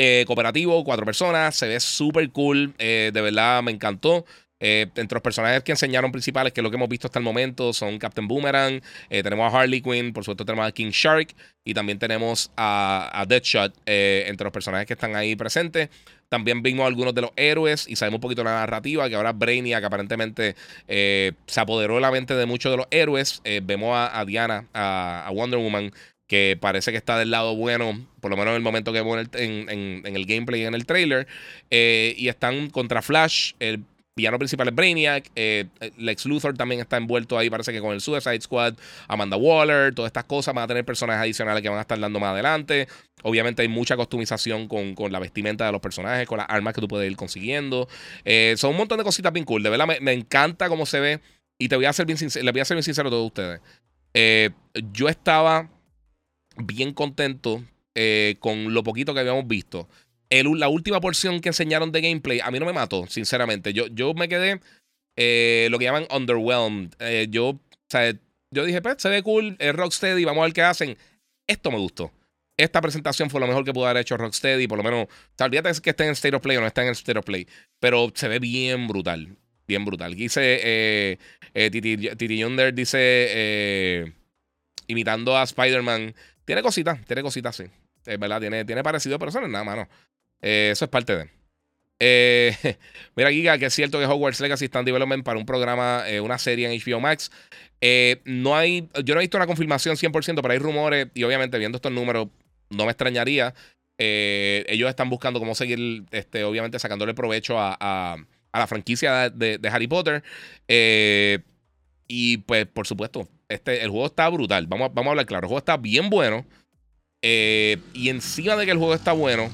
Eh, cooperativo, cuatro personas, se ve súper cool, eh, de verdad me encantó. Eh, entre los personajes que enseñaron principales, que es lo que hemos visto hasta el momento, son Captain Boomerang, tenemos a Harley Quinn, por supuesto tenemos a King Shark y también tenemos a, Deadshot entre los personajes que están ahí presentes. También vimos algunos de los héroes y sabemos un poquito la narrativa, que ahora Brainiac aparentemente se apoderó de la mente de muchos de los héroes. vemos a, Diana, a, Wonder Woman, que parece que está del lado bueno, por lo menos en el momento que vemos en, el gameplay y en el trailer. y están contra Flash, el villano principal es Brainiac. Eh, Lex Luthor también está envuelto ahí, parece que con el Suicide Squad. Amanda Waller, todas estas cosas van a tener personajes adicionales que van a estar dando más adelante. Obviamente hay mucha customización con, la vestimenta de los personajes, con las armas que tú puedes ir consiguiendo. Eh, son un montón de cositas bien cool. De verdad me, encanta cómo se ve. Y te voy a ser bien sincero, les voy a ser bien sincero a todos ustedes. Eh, yo estaba bien contento con lo poquito que habíamos visto la última porción que enseñaron de gameplay a mí no me mató, sinceramente. Yo, yo me quedé eh, lo que llaman underwhelmed. Eh, yo, o sea, yo dije, pues se ve cool, es Rocksteady, vamos a ver qué hacen. Esto me gustó. Esta presentación fue lo mejor que pudo haber hecho Rocksteady, por lo menos, o sea, que esté en State of Play o no está en el State of Play, pero se ve bien brutal, bien brutal. Dice, eh, eh Titi, Yonder dice, imitando a Spider-Man, tiene cositas, tiene cositas, sí. Es verdad, tiene, tiene parecido, pero eso no es nada, mano. Eh, eso es parte de. Eh, mira, Giga, que es cierto que Hogwarts Legacy está en development para un programa, eh, una serie en HBO Max. no hay, yo no he visto una confirmación 100%, pero hay rumores y obviamente viendo estos números no me extrañaría. ellos están buscando cómo seguir, este, obviamente sacándole provecho a, la franquicia de, Harry Potter. y pues, por supuesto, este, el juego está brutal. Vamos, vamos a hablar claro. El juego está bien bueno. y encima de que el juego está bueno,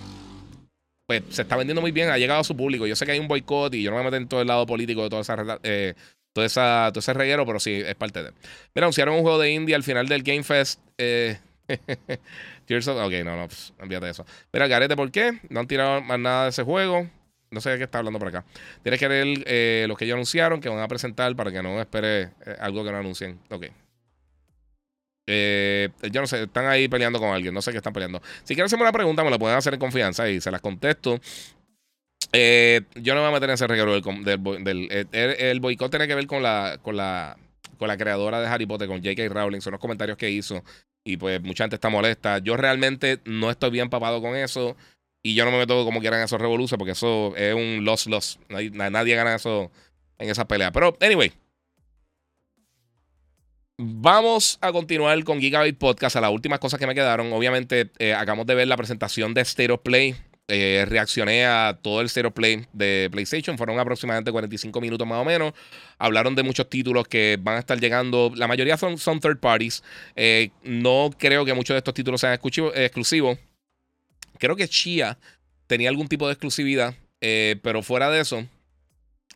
pues se está vendiendo muy bien, ha llegado a su público. Yo sé que hay un boicot y yo no me voy a en todo el lado político de toda esa, eh, todo, esa, todo ese reguero, pero sí, es parte de. Mira, anunciaron un juego de indie al final del Game Fest. Eh, ok, no, no, pues, envíate eso. Mira, Garete, ¿por qué? No han tirado más nada de ese juego. no sé de qué está hablando por acá. Tienes que leer eh, lo que ellos anunciaron, que van a presentar para que no espere eh, algo que no anuncien. Ok. Eh, yo no sé, están ahí peleando con alguien, no sé qué están peleando. Si quieren hacerme una pregunta, me la pueden hacer en confianza y se las contesto. Eh, yo no me voy a meter en ese reguero del, el, boicot tiene que ver con la, con la con la creadora de Harry Potter, con J.K. Rowling, son los comentarios que hizo y pues mucha gente está molesta. Yo realmente no estoy bien papado con eso y yo no me meto como quieran esos revoluciones porque eso es un loss-loss. Nadie, nadie gana eso en esa pelea. Pero, anyway, Vamos a continuar con Gigabyte Podcast a las últimas cosas que me quedaron. Obviamente, eh, acabamos de ver la presentación de Stereo Play. Eh, reaccioné a todo el Stereo Play de PlayStation. Fueron aproximadamente 45 minutos más o menos. Hablaron de muchos títulos que van a estar llegando. La mayoría son, third parties. Eh, no creo que muchos de estos títulos sean exclusivos. Creo que Chia tenía algún tipo de exclusividad. pero fuera de eso,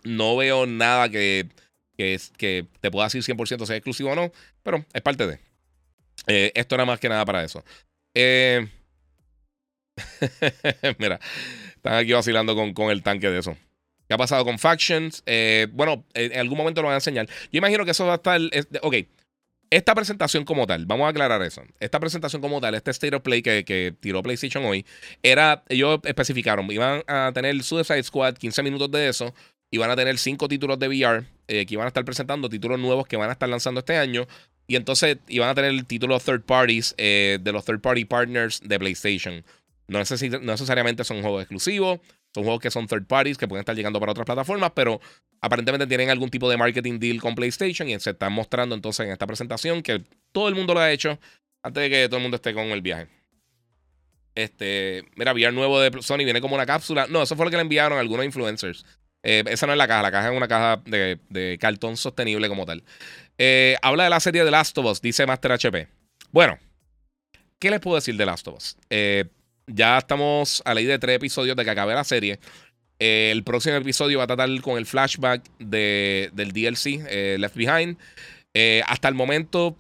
no veo nada que que, es, que te pueda decir 100% si es exclusivo o no, pero es parte de. Eh, esto era más que nada para eso. Eh, mira, están aquí vacilando con, con, el tanque de eso. ¿Qué ha pasado con Factions? Eh, bueno, en algún momento lo van a enseñar. Yo imagino que eso va a estar. ok. Esta presentación como tal, vamos a aclarar eso. Esta presentación como tal, este State of Play que, que tiró PlayStation hoy, era, ellos especificaron, iban a tener Suicide Squad, 15 minutos de eso, y van a tener cinco títulos de VR eh, que iban a estar presentando, títulos nuevos que van a estar lanzando este año. Y entonces iban a tener el título third parties eh, de los third party partners de PlayStation. No, necesariamente son juegos exclusivos, son juegos que son third parties que pueden estar llegando para otras plataformas, pero aparentemente tienen algún tipo de marketing deal con PlayStation y se están mostrando entonces en esta presentación que todo el mundo lo ha hecho antes de que todo el mundo esté con el viaje. Este, mira, VR nuevo de Sony viene como una cápsula. No, eso fue lo que le enviaron algunos influencers. Eh, esa no es la caja, la caja es una caja de, cartón sostenible como tal. Eh, habla de la serie de Last of Us, dice Master HP. Bueno, ¿qué les puedo decir de Last of Us? Eh, ya estamos a la ley de tres episodios de que acabe la serie. el próximo episodio va a tratar con el flashback de, del DLC, Left Behind. hasta el momento,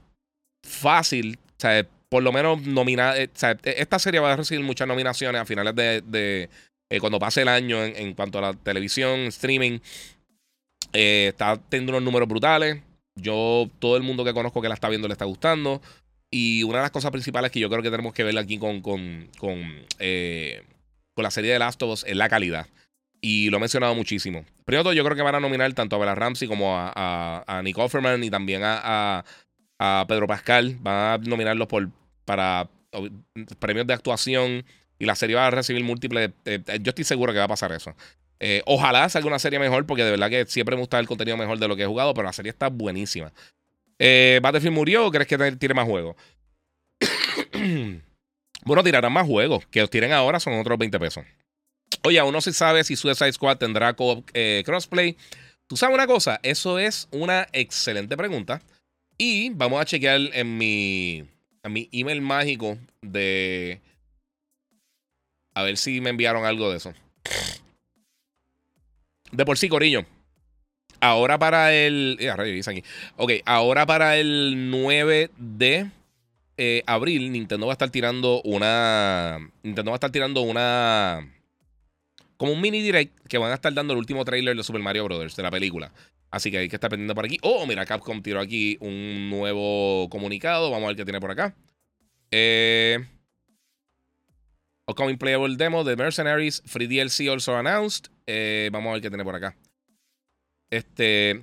fácil, o sea, por lo menos nominada. esta serie va a recibir muchas nominaciones a finales de eh, cuando pase el año en, cuanto a la televisión, streaming, eh, está teniendo unos números brutales. Yo, todo el mundo que conozco que la está viendo le está gustando. Y una de las cosas principales que yo creo que tenemos que ver aquí con, con, con, eh, con la serie de Last of Us es la calidad. Y lo he mencionado muchísimo. Primero, yo creo que van a nominar tanto a Bella Ramsey como a, Nick Offerman y también a, a, Pedro Pascal. Van a nominarlos por, para premios de actuación y la serie va a recibir múltiples. Eh, eh, yo estoy seguro que va a pasar eso. Eh, ojalá salga una serie mejor, porque de verdad que siempre me gusta el contenido mejor de lo que he jugado, pero la serie está buenísima. ¿Battlefield murió o crees que tiene más juegos? bueno, tirarán más juegos. Que los tiren ahora son otros 20 pesos. Oye, aún no se sabe si Suicide Squad tendrá crossplay. ¿Tú sabes una cosa? Eso es una excelente pregunta. Y vamos a chequear en mi, en mi email mágico de a ver si me enviaron algo de eso. De por sí, Corillo. Ahora para el. aquí. Ok, ahora para el 9 de eh, abril, Nintendo va a estar tirando una. Nintendo va a estar tirando una. Como un mini direct que van a estar dando el último trailer de Super Mario Brothers, de la película. Así que hay que estar pendiente por aquí. Oh, mira, Capcom tiró aquí un nuevo comunicado. Vamos a ver qué tiene por acá. Eh. Upcoming Playable Demo de Mercenaries, Free DLC also announced. Eh, vamos a ver qué tiene por acá. Este.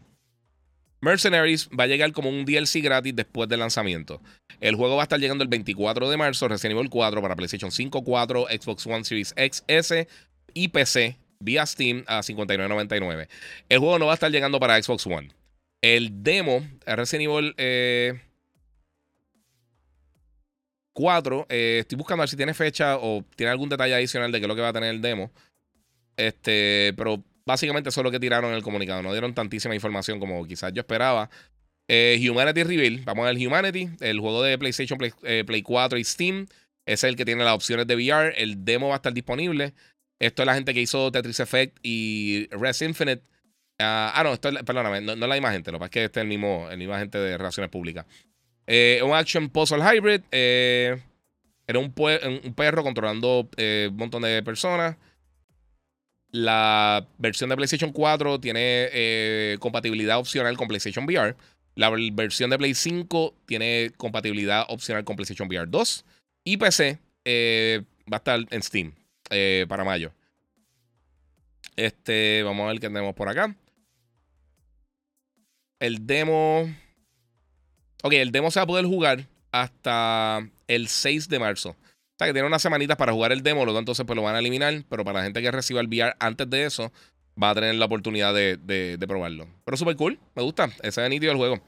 Mercenaries va a llegar como un DLC gratis después del lanzamiento. El juego va a estar llegando el 24 de marzo, Resident Evil 4 para PlayStation 5, 4, Xbox One Series X, S y PC vía Steam a 59.99. El juego no va a estar llegando para Xbox One. El demo, Resident Evil eh, 4, eh, estoy buscando a ver si tiene fecha o tiene algún detalle adicional de qué es lo que va a tener el demo. Este, pero básicamente eso es lo que tiraron en el comunicado. No dieron tantísima información como quizás yo esperaba. Eh, Humanity Reveal. Vamos a ver Humanity, el juego de PlayStation, Play, 4 y Steam. Es el que tiene las opciones de VR. El demo va a estar disponible. Esto es la gente que hizo Tetris Effect y Res Infinite. ah, ah no, esto es, perdóname, no, no, es la misma gente. Lo que pasa es que este es el mismo, el mismo agente de Relaciones Públicas. Eh, un action puzzle hybrid. Eh, era un, perro controlando eh, un montón de personas. la versión de PlayStation 4 tiene compatibilidad opcional con PlayStation VR. La versión de Play 5 tiene compatibilidad opcional con PlayStation VR 2. Y PC va a estar en Steam para mayo. Este, vamos a ver qué tenemos por acá. El demo. Ok, el demo se va a poder jugar hasta el 6 de marzo. O sea que tiene unas semanitas para jugar el demo, lo entonces pues lo van a eliminar. Pero para la gente que reciba el VR antes de eso, va a tener la oportunidad de, probarlo. Pero súper cool, me gusta. Ese es nítido del juego.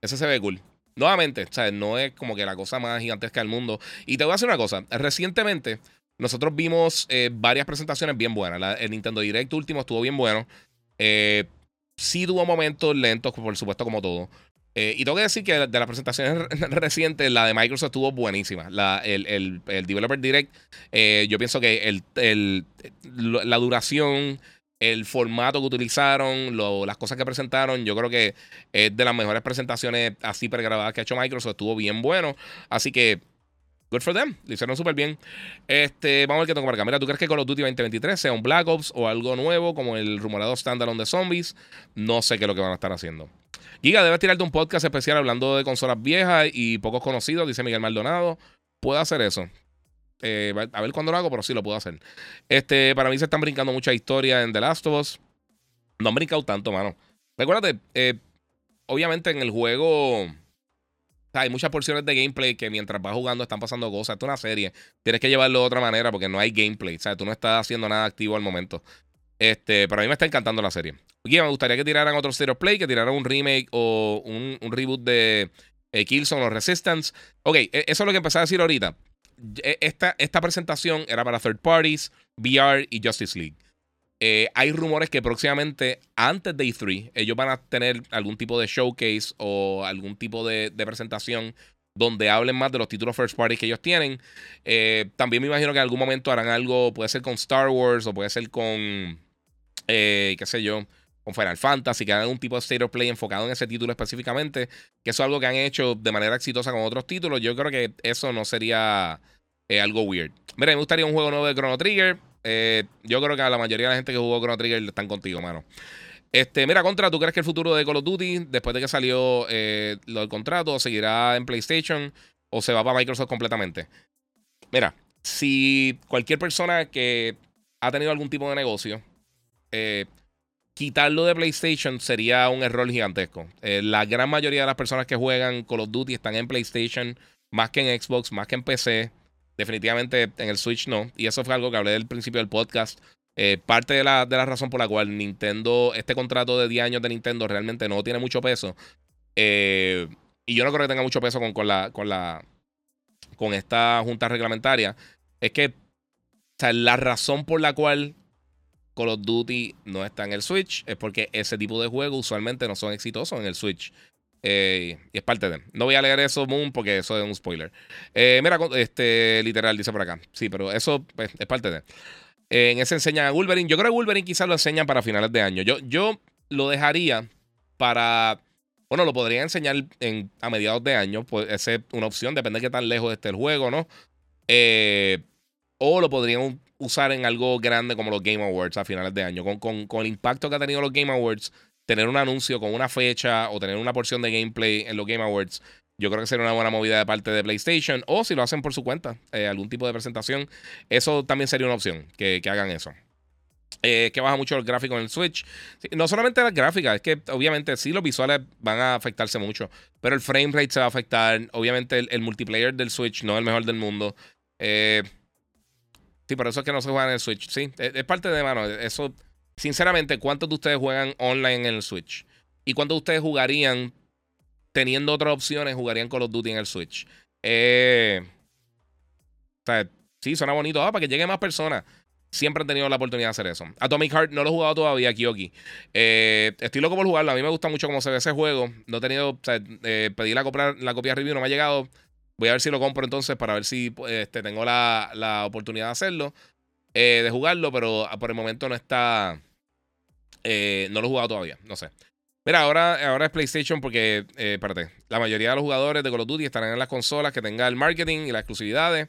Ese se ve cool. Nuevamente, o sea, no es como que la cosa más gigantesca del mundo. Y te voy a decir una cosa. Recientemente, nosotros vimos eh, varias presentaciones bien buenas. el Nintendo Direct último estuvo bien bueno. Eh, sí tuvo momentos lentos, por supuesto, como todo. Eh, y tengo que decir que de las presentaciones recientes, la de Microsoft estuvo buenísima. el, Developer Direct, yo pienso que el, la duración, el formato que utilizaron, las cosas que presentaron, yo creo que es de las mejores presentaciones así pregrabadas que ha hecho Microsoft. Estuvo bien bueno. Así que Good for them. Lo hicieron súper bien. Este, vamos a ver qué tengo por acá. Mira, ¿tú crees que Call of Duty 2023 sea un Black Ops o algo nuevo como el rumorado standalone de zombies? No sé qué es lo que van a estar haciendo. Giga, debes tirarte un podcast especial hablando de consolas viejas y pocos conocidos, dice Miguel Maldonado. Puedo hacer eso. Eh, a ver cuándo lo hago, pero sí lo puedo hacer. Este, para mí se están brincando muchas historias en The Last of Us. No han brincado tanto, mano. Recuérdate, eh, obviamente en el juego hay muchas porciones de gameplay que mientras vas jugando están pasando cosas. Esto es una serie. Tienes que llevarlo de otra manera porque no hay gameplay. O sea, tú no estás haciendo nada activo al momento. Este, pero a mí me está encantando la serie. me gustaría que tiraran otro Zero Play, que tiraran un remake o un, reboot de eh, Killzone o Resistance. Ok, e, eso es lo que empecé a decir ahorita. E, esta, esta presentación era para third parties, VR y Justice League. Eh, hay rumores que próximamente, antes de E3, ellos van a tener algún tipo de showcase o algún tipo de, presentación donde hablen más de los títulos first party que ellos tienen. Eh, también me imagino que en algún momento harán algo, puede ser con Star Wars o puede ser con, eh, qué sé yo, con Final Fantasy, que hagan un tipo de state of play enfocado en ese título específicamente, que eso es algo que han hecho de manera exitosa con otros títulos. Yo creo que eso no sería algo weird. Mira, me gustaría un juego nuevo de Chrono Trigger. Eh, yo creo que a la mayoría de la gente que jugó Chrono Trigger están contigo, mano. Este, mira, Contra, ¿tú crees que el futuro de Call of Duty, después de que salió eh, lo del contrato, seguirá en PlayStation o se va para Microsoft completamente? Mira, si cualquier persona que ha tenido algún tipo de negocio, eh, quitarlo de PlayStation sería un error gigantesco. la gran mayoría de las personas que juegan Call of Duty están en PlayStation, más que en Xbox, más que en PC. Definitivamente en el Switch no. Y eso fue algo que hablé del principio del podcast. Eh, parte de la, de la, razón por la cual Nintendo, este contrato de 10 años de Nintendo realmente no tiene mucho peso. Eh, y yo no creo que tenga mucho peso con, con, la, con, la, con esta junta reglamentaria. Es que la razón por la cual Call of Duty no está en el Switch es porque ese tipo de juegos usualmente no son exitosos en el Switch. Eh, y es parte de. No voy a leer eso, Moon, porque eso es un spoiler. Eh, mira, este, literal, dice por acá. Sí, pero eso pues, es parte de. Eh, en ese enseñan a Wolverine. Yo creo que Wolverine quizás lo enseñan para finales de año. Yo, yo lo dejaría para. Bueno, lo podría enseñar en, a mediados de año. Puede ser una opción, depende de qué tan lejos esté el juego, ¿no? o lo podrían usar en algo grande como los Game Awards a finales de año. Con, con, con el impacto que ha tenido los Game Awards tener un anuncio con una fecha o tener una porción de gameplay en los Game Awards, yo creo que sería una buena movida de parte de PlayStation. O si lo hacen por su cuenta, eh, algún tipo de presentación, eso también sería una opción, que, hagan eso. Eh, que baja mucho el gráfico en el Switch. no solamente las gráficas, es que obviamente sí los visuales van a afectarse mucho, pero el frame rate se va a afectar. Obviamente el, multiplayer del Switch no es el mejor del mundo. Eh, sí, por eso es que no se juega en el Switch. Sí, es parte de mano. Eso Sinceramente, ¿cuántos de ustedes juegan online en el Switch? ¿Y cuántos de ustedes jugarían teniendo otras opciones, jugarían Call of Duty en el Switch? Eh, sí, suena bonito. Ah, para que lleguen más personas. Siempre han tenido la oportunidad de hacer eso. Atomic Heart no lo he jugado todavía, Kyoki. Eh, estoy loco por jugarlo. A mí me gusta mucho cómo se ve ese juego. No he tenido. O sea, eh, pedí la, copia, la copia review, no me ha llegado. Voy a ver si lo compro entonces para ver si este, tengo la, la, oportunidad de hacerlo. de jugarlo, pero por el momento no está. Eh, no lo he jugado todavía, no sé. Mira, ahora, ahora es PlayStation porque, eh, espérate, la mayoría de los jugadores de Call of Duty estarán en las consolas que tengan el marketing y las exclusividades.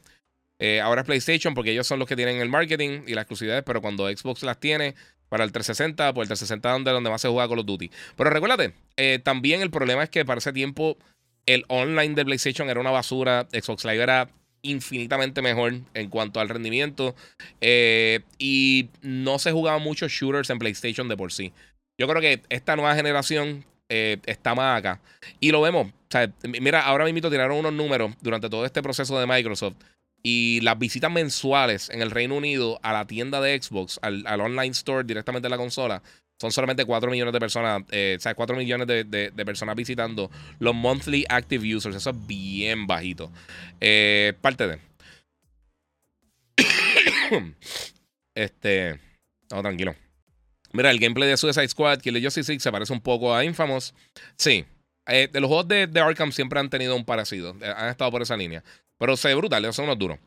Eh, ahora es PlayStation porque ellos son los que tienen el marketing y las exclusividades, pero cuando Xbox las tiene para el 360, pues el 360 es donde, donde más se juega Call of Duty. Pero recuérdate, eh, también el problema es que para ese tiempo el online de PlayStation era una basura, Xbox Live era infinitamente mejor en cuanto al rendimiento eh, y no se jugaban muchos shooters en PlayStation de por sí. Yo creo que esta nueva generación está más acá. Y lo vemos. O sea, mira, ahora mismo tiraron unos números durante todo este proceso de Microsoft y las visitas mensuales en el Reino Unido a la tienda de Xbox, al, online store directamente de la consola, son solamente 4 millones de personas, eh, o sea, 4 millones de, personas visitando los monthly active users. Eso es bien bajito. Eh, parte de. este. No, tranquilo. Mira, el gameplay de Suicide Squad, Killer Justice 6, se parece un poco a Infamous. Sí. Eh, de los juegos de, de, Arkham siempre han tenido un parecido. Han estado por esa línea. Pero se ve brutal, son unos duros.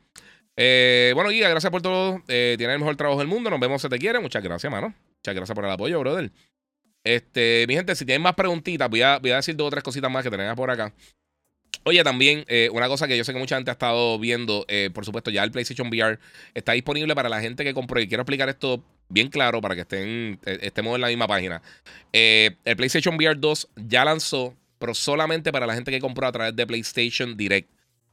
Eh, bueno, Guía, gracias por todo. Eh, el mejor trabajo del mundo. Nos vemos si te quiere. Muchas gracias, mano. Muchas gracias por el apoyo, brother. Este, mi gente, si tienen más preguntitas, voy a, voy a decir dos o tres cositas más que tenemos por acá. Oye, también eh, una cosa que yo sé que mucha gente ha estado viendo, por supuesto, ya el PlayStation VR está disponible para la gente que compró. Y quiero explicar esto bien claro para que estén, estemos en la misma página. el PlayStation VR 2 ya lanzó, pero solamente para la gente que compró a través de PlayStation Direct.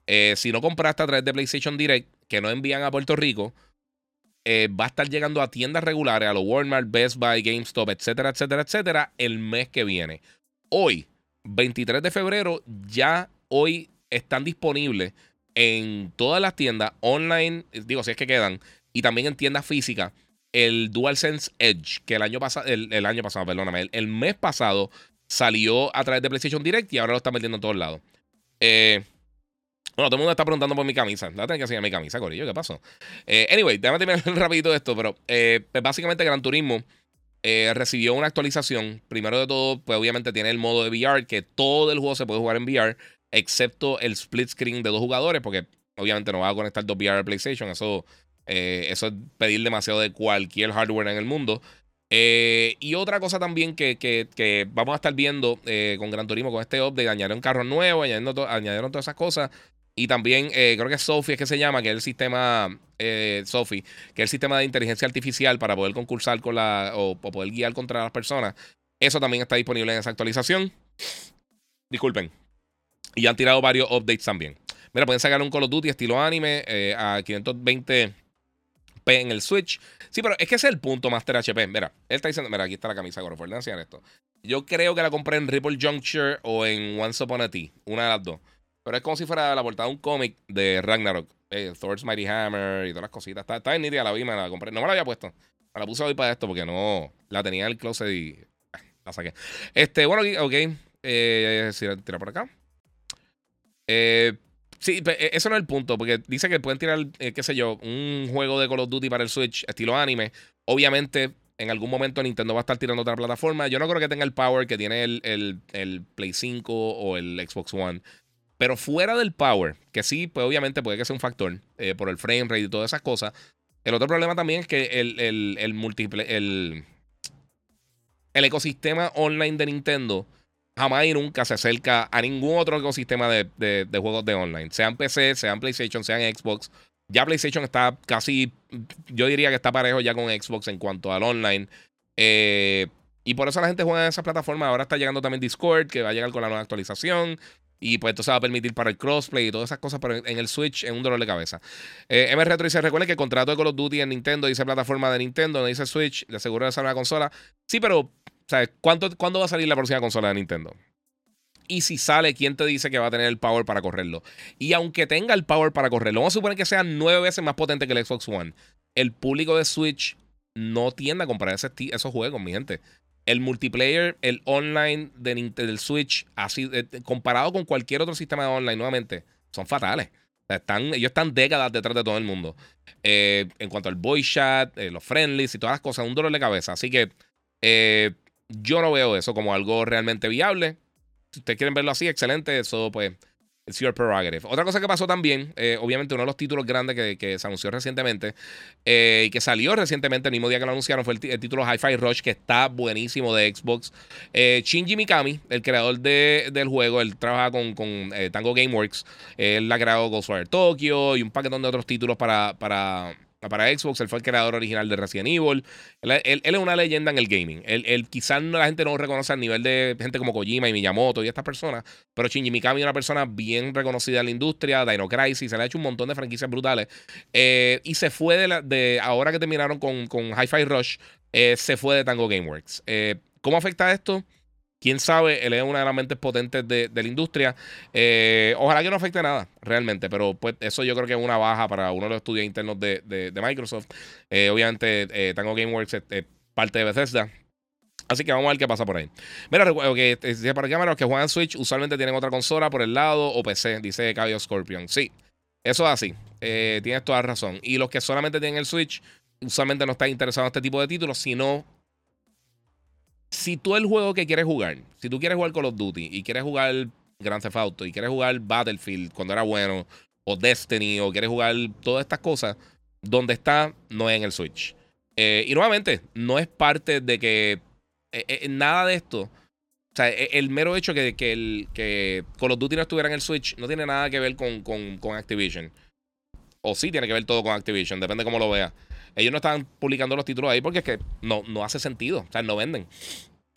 Eh, si no compraste a través de PlayStation Direct, que no envían a Puerto Rico, eh, va a estar llegando a tiendas regulares, a los Walmart, Best Buy, GameStop, etcétera, etcétera, etcétera, el mes que viene. Hoy, 23 de febrero, ya hoy están disponibles en todas las tiendas online, digo, si es que quedan, y también en tiendas físicas, el DualSense Edge, que el año pasado, el, año pasado, perdóname, el, mes pasado salió a través de PlayStation Direct y ahora lo están metiendo en todos lados. Eh, bueno, todo el mundo está preguntando por mi camisa. La tengo que enseñar mi camisa, Corillo. ¿Qué pasó? Eh, anyway, déjame terminar rapidito esto, pero eh, pues básicamente Gran Turismo eh, recibió una actualización. Primero de todo, pues obviamente tiene el modo de VR, que todo el juego se puede jugar en VR, excepto el split screen de dos jugadores, porque obviamente no va a conectar dos VR a PlayStation. Eso, eso es pedir demasiado de cualquier hardware en el mundo. y otra cosa también que, que, vamos a estar viendo con Gran Turismo, con este update, añadieron carros nuevos, añadieron todas esas cosas. Y también eh, creo que Sophie es que se llama, que es el sistema, eh, Sophie, que es el sistema de inteligencia artificial para poder concursar con la, o, poder guiar contra las personas. Eso también está disponible en esa actualización. Disculpen. Y han tirado varios updates también. Mira, pueden sacar un Call of Duty estilo anime eh, a 520p en el Switch. Sí, pero es que ese es el punto, Master HP. Mira, él está diciendo, mira, aquí está la camisa, enseñar esto. Yo creo que la compré en Ripple Juncture o en Once Upon a T, una de las dos. Pero es como si fuera la portada de un cómic de Ragnarok. Eh, Thor's Mighty Hammer y todas las cositas. Está, está en nítida, la vi, me la compré. No me la había puesto. Me la puse hoy para esto porque no la tenía en el closet y ah, la saqué. Este, bueno, ok. Eh, tira por acá. Eh, sí, e, eso no es el punto, porque dice que pueden tirar, eh, qué sé yo, un juego de Call of Duty para el Switch estilo anime. Obviamente, en algún momento Nintendo va a estar tirando otra plataforma. Yo no creo que tenga el power que tiene el, el, el Play 5 o el Xbox One pero fuera del power, que sí, pues obviamente puede que sea un factor eh, por el frame rate y todas esas cosas. El otro problema también es que el, el, el múltiple, el, el ecosistema online de Nintendo jamás y nunca se acerca a ningún otro ecosistema de, de, juegos de online. Sean PC, sean PlayStation, sean Xbox. Ya PlayStation está casi, yo diría que está parejo ya con Xbox en cuanto al online. Eh, y por eso la gente juega en esas plataformas. Ahora está llegando también Discord, que va a llegar con la nueva actualización. Y pues esto se va a permitir para el crossplay y todas esas cosas, pero en el Switch es un dolor de cabeza. Eh, Retro dice: Recuerden que el contrato de Call of Duty en Nintendo dice plataforma de Nintendo, no dice Switch, le aseguro de salir la consola. Sí, pero, ¿sabes? ¿Cuánto, ¿Cuándo va a salir la próxima consola de Nintendo? Y si sale, ¿quién te dice que va a tener el power para correrlo? Y aunque tenga el power para correrlo, vamos a suponer que sea nueve veces más potente que el Xbox One. El público de Switch no tiende a comprar esos juegos, mi gente el multiplayer, el online de, del Switch, así, eh, comparado con cualquier otro sistema de online, nuevamente, son fatales. están, ellos están décadas detrás de todo el mundo. Eh, en cuanto al voice chat, eh, los friendlies y todas las cosas, un dolor de cabeza. Así que yo no veo eso como algo realmente viable. Si ustedes quieren verlo así, excelente. Eso, pues, It's your prerogative. Otra cosa que pasó también, eh, obviamente uno de los títulos grandes que, se anunció recientemente eh, y que salió recientemente el mismo día que lo anunciaron fue el, título Hi-Fi Rush, que está buenísimo de Xbox. Eh, Shinji Mikami, el creador del juego, él trabaja con, con Tango Gameworks. Él ha creado Ghostwire Tokyo y un paquetón de otros títulos para, para para Xbox, él fue el creador original de Resident Evil. Él, es una leyenda en el gaming. Él, quizás la gente no lo reconoce a nivel de gente como Kojima y Miyamoto y estas personas, pero Shinji Mikami es una persona bien reconocida en la industria, Dino Crisis, se le ha hecho un montón de franquicias brutales. Eh, y se fue de, la, de, ahora que terminaron con, con Hi-Fi Rush, eh, se fue de Tango Gameworks. Eh, ¿Cómo afecta esto? Quién sabe, él es una de las mentes potentes de, la industria. Eh, ojalá que no afecte nada, realmente, pero pues eso yo creo que es una baja para uno de los estudios internos de, Microsoft. Eh, obviamente, eh, Tango Gameworks es, parte de Bethesda. Así que vamos a ver qué pasa por ahí. Mira, que dice para cámaras que juegan Switch usualmente tienen otra consola por el lado o PC, dice Cabio Scorpion. Sí, eso es así. tienes toda razón. Y los que solamente tienen el Switch usualmente no están interesados en este tipo de títulos, sino si tú el juego que quieres jugar, si tú quieres jugar Call of Duty y quieres jugar Grand Theft Auto y quieres jugar Battlefield cuando era bueno, o Destiny, o quieres jugar todas estas cosas, donde está no es en el Switch. Eh, y nuevamente, no es parte de que eh, eh, nada de esto. O sea, e, el mero hecho que, que, Call of Duty no estuviera en el Switch no tiene nada que ver con, con, con Activision. O sí tiene que ver todo con Activision, depende cómo lo veas. Ellos no están publicando los títulos ahí porque es que no, no hace sentido. O sea, no venden.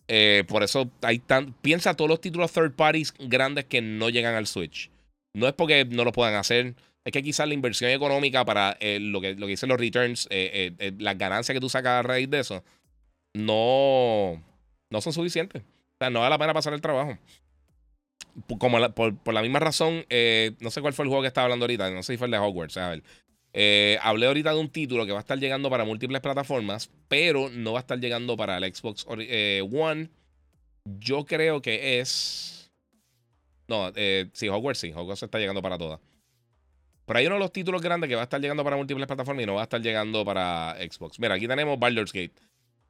Eh, por eso hay tan. Piensa todos los títulos third parties grandes que no llegan al Switch. No es porque no lo puedan hacer. Es que quizás la inversión económica para eh, lo, que, lo que dicen los returns, eh, las ganancias que tú sacas a raíz de eso, no, no son suficientes. O sea, no vale la pena pasar el trabajo. Como por, por, la misma razón, no sé cuál fue el juego que estaba hablando ahorita, no sé si fue el de Hogwarts. A ver. Eh, hablé ahorita de un título que va a estar llegando para múltiples plataformas, pero no va a estar llegando para el Xbox eh, One. Yo creo que es. No, eh, sí, Hogwarts sí, Hogwarts está llegando para todas. Pero hay uno de los títulos grandes que va a estar llegando para múltiples plataformas y no va a estar llegando para Xbox. Mira, aquí tenemos Baldur's Gate.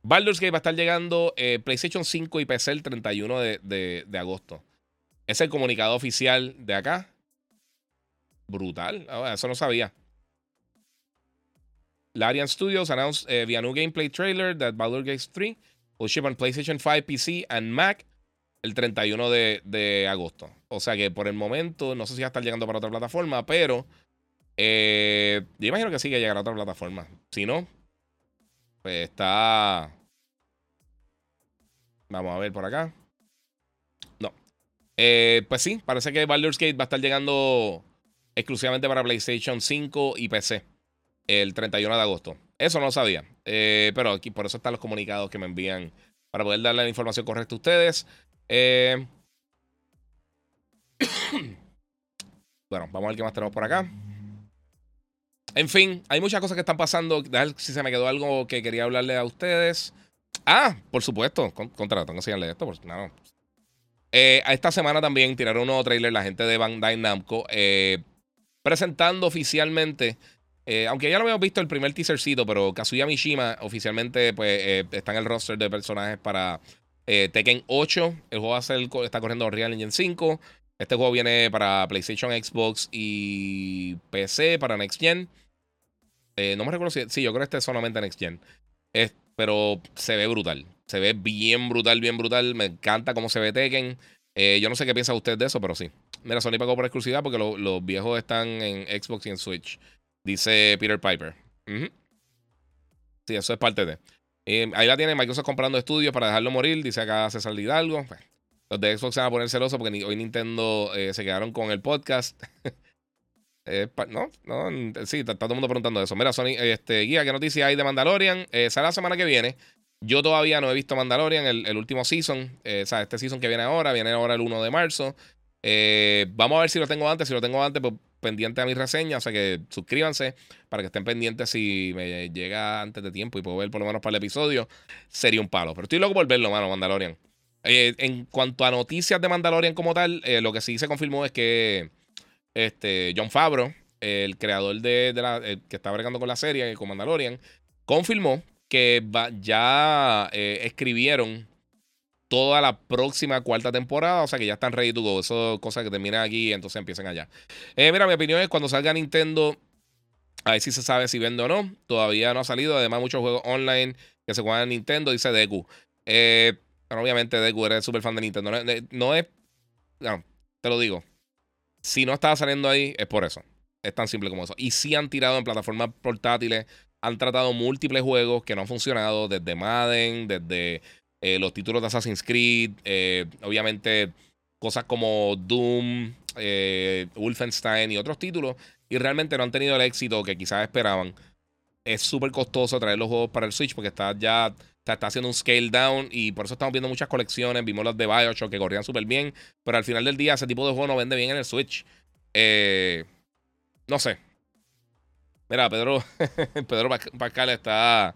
Baldur's Gate va a estar llegando PlayStation 5 y PC el 31 de, de agosto. Es el comunicado oficial de acá. Brutal. Ah, eso no sabía. Larian Studios announced uh, via new gameplay trailer that Baldur's Gate 3 will ship on PlayStation 5, PC and Mac el 31 de, de, agosto. O sea que por el momento, no sé si va a estar llegando para otra plataforma, pero eh, yo imagino que sí que llegará a otra plataforma. Si no, pues está. Vamos a ver por acá. No. Eh, pues sí, parece que Baldur's Gate va a estar llegando exclusivamente para PlayStation 5 y PC el 31 de agosto. Eso no lo sabía. Eh, pero aquí por eso están los comunicados que me envían para poder darle la información correcta a ustedes. Eh, bueno, vamos a ver qué más tenemos por acá. En fin, hay muchas cosas que están pasando. Ver si se me quedó algo que quería hablarle a ustedes. Ah, por supuesto. contra, tengo que enseñarle esto. Por, no, eh, esta semana también tiraron un nuevo trailer la gente de Bandai Namco. presentando oficialmente eh, aunque ya lo habíamos visto el primer teasercito, pero Kazuya Mishima oficialmente pues, eh, está en el roster de personajes para eh, Tekken 8. El juego va a ser, está corriendo Real Engine 5. Este juego viene para PlayStation, Xbox y PC para Next Gen. no me recuerdo si. Sí, yo creo que este es solamente Next Gen. pero se ve brutal. Se ve bien brutal, bien brutal. Me encanta cómo se ve Tekken. yo no sé qué piensa usted de eso, pero sí. Mira, Sony pagó por exclusividad porque los viejos están en Xbox y en Switch. Dice Peter Piper. Sí, eso es parte de. Eh, ahí la tiene Microsoft comprando estudios para dejarlo morir. Dice acá César Hidalgo. los de Xbox se van a poner celosos porque hoy Nintendo eh, se quedaron con el podcast. no, no, sí, está, todo el mundo preguntando eso. Mira, Sony, este, guía, ¿qué noticia hay de Mandalorian? Eh, sale la semana que viene. Yo todavía no he visto Mandalorian, el, último season. o sea, este season que viene ahora, viene ahora el 1 de marzo. vamos a ver si lo tengo antes. Si lo tengo antes, pues pendiente a mi reseña, o sea que suscríbanse para que estén pendientes si me llega antes de tiempo y puedo ver por lo menos para el episodio. Sería un palo. Pero estoy loco por verlo, mano, Mandalorian. Eh, en cuanto a noticias de Mandalorian como tal, eh, lo que sí se confirmó es que este, John Favreau, el creador de, la eh, que está bregando con la serie, con Mandalorian, confirmó que ya escribieron toda la próxima cuarta temporada. O sea que ya están ready to go. Eso cosas que terminan aquí y entonces empiezan allá. Eh, mira, mi opinión es cuando salga Nintendo. A ver si se sabe si vende o no. Todavía no ha salido. Además, muchos juegos online que se juegan en Nintendo, dice Deku. Eh, obviamente Deku eres súper fan de Nintendo. No, es. No, te lo digo. Si no estaba saliendo ahí, es por eso. Es tan simple como eso. Y si han tirado en plataformas portátiles. Han tratado múltiples juegos que no han funcionado. Desde Madden, desde eh, los títulos de Assassin's Creed. Eh, obviamente, cosas como Doom, Wolfenstein y otros títulos. Y realmente no han tenido el éxito que quizás esperaban es súper costoso traer los juegos para el Switch porque está ya está, haciendo un scale down y por eso estamos viendo muchas colecciones. Vimos las de Bioshock que corrían súper bien, pero al final del día ese tipo de juego no vende bien en el Switch. Eh, no sé. Mira, Pedro, Pedro Pascal está,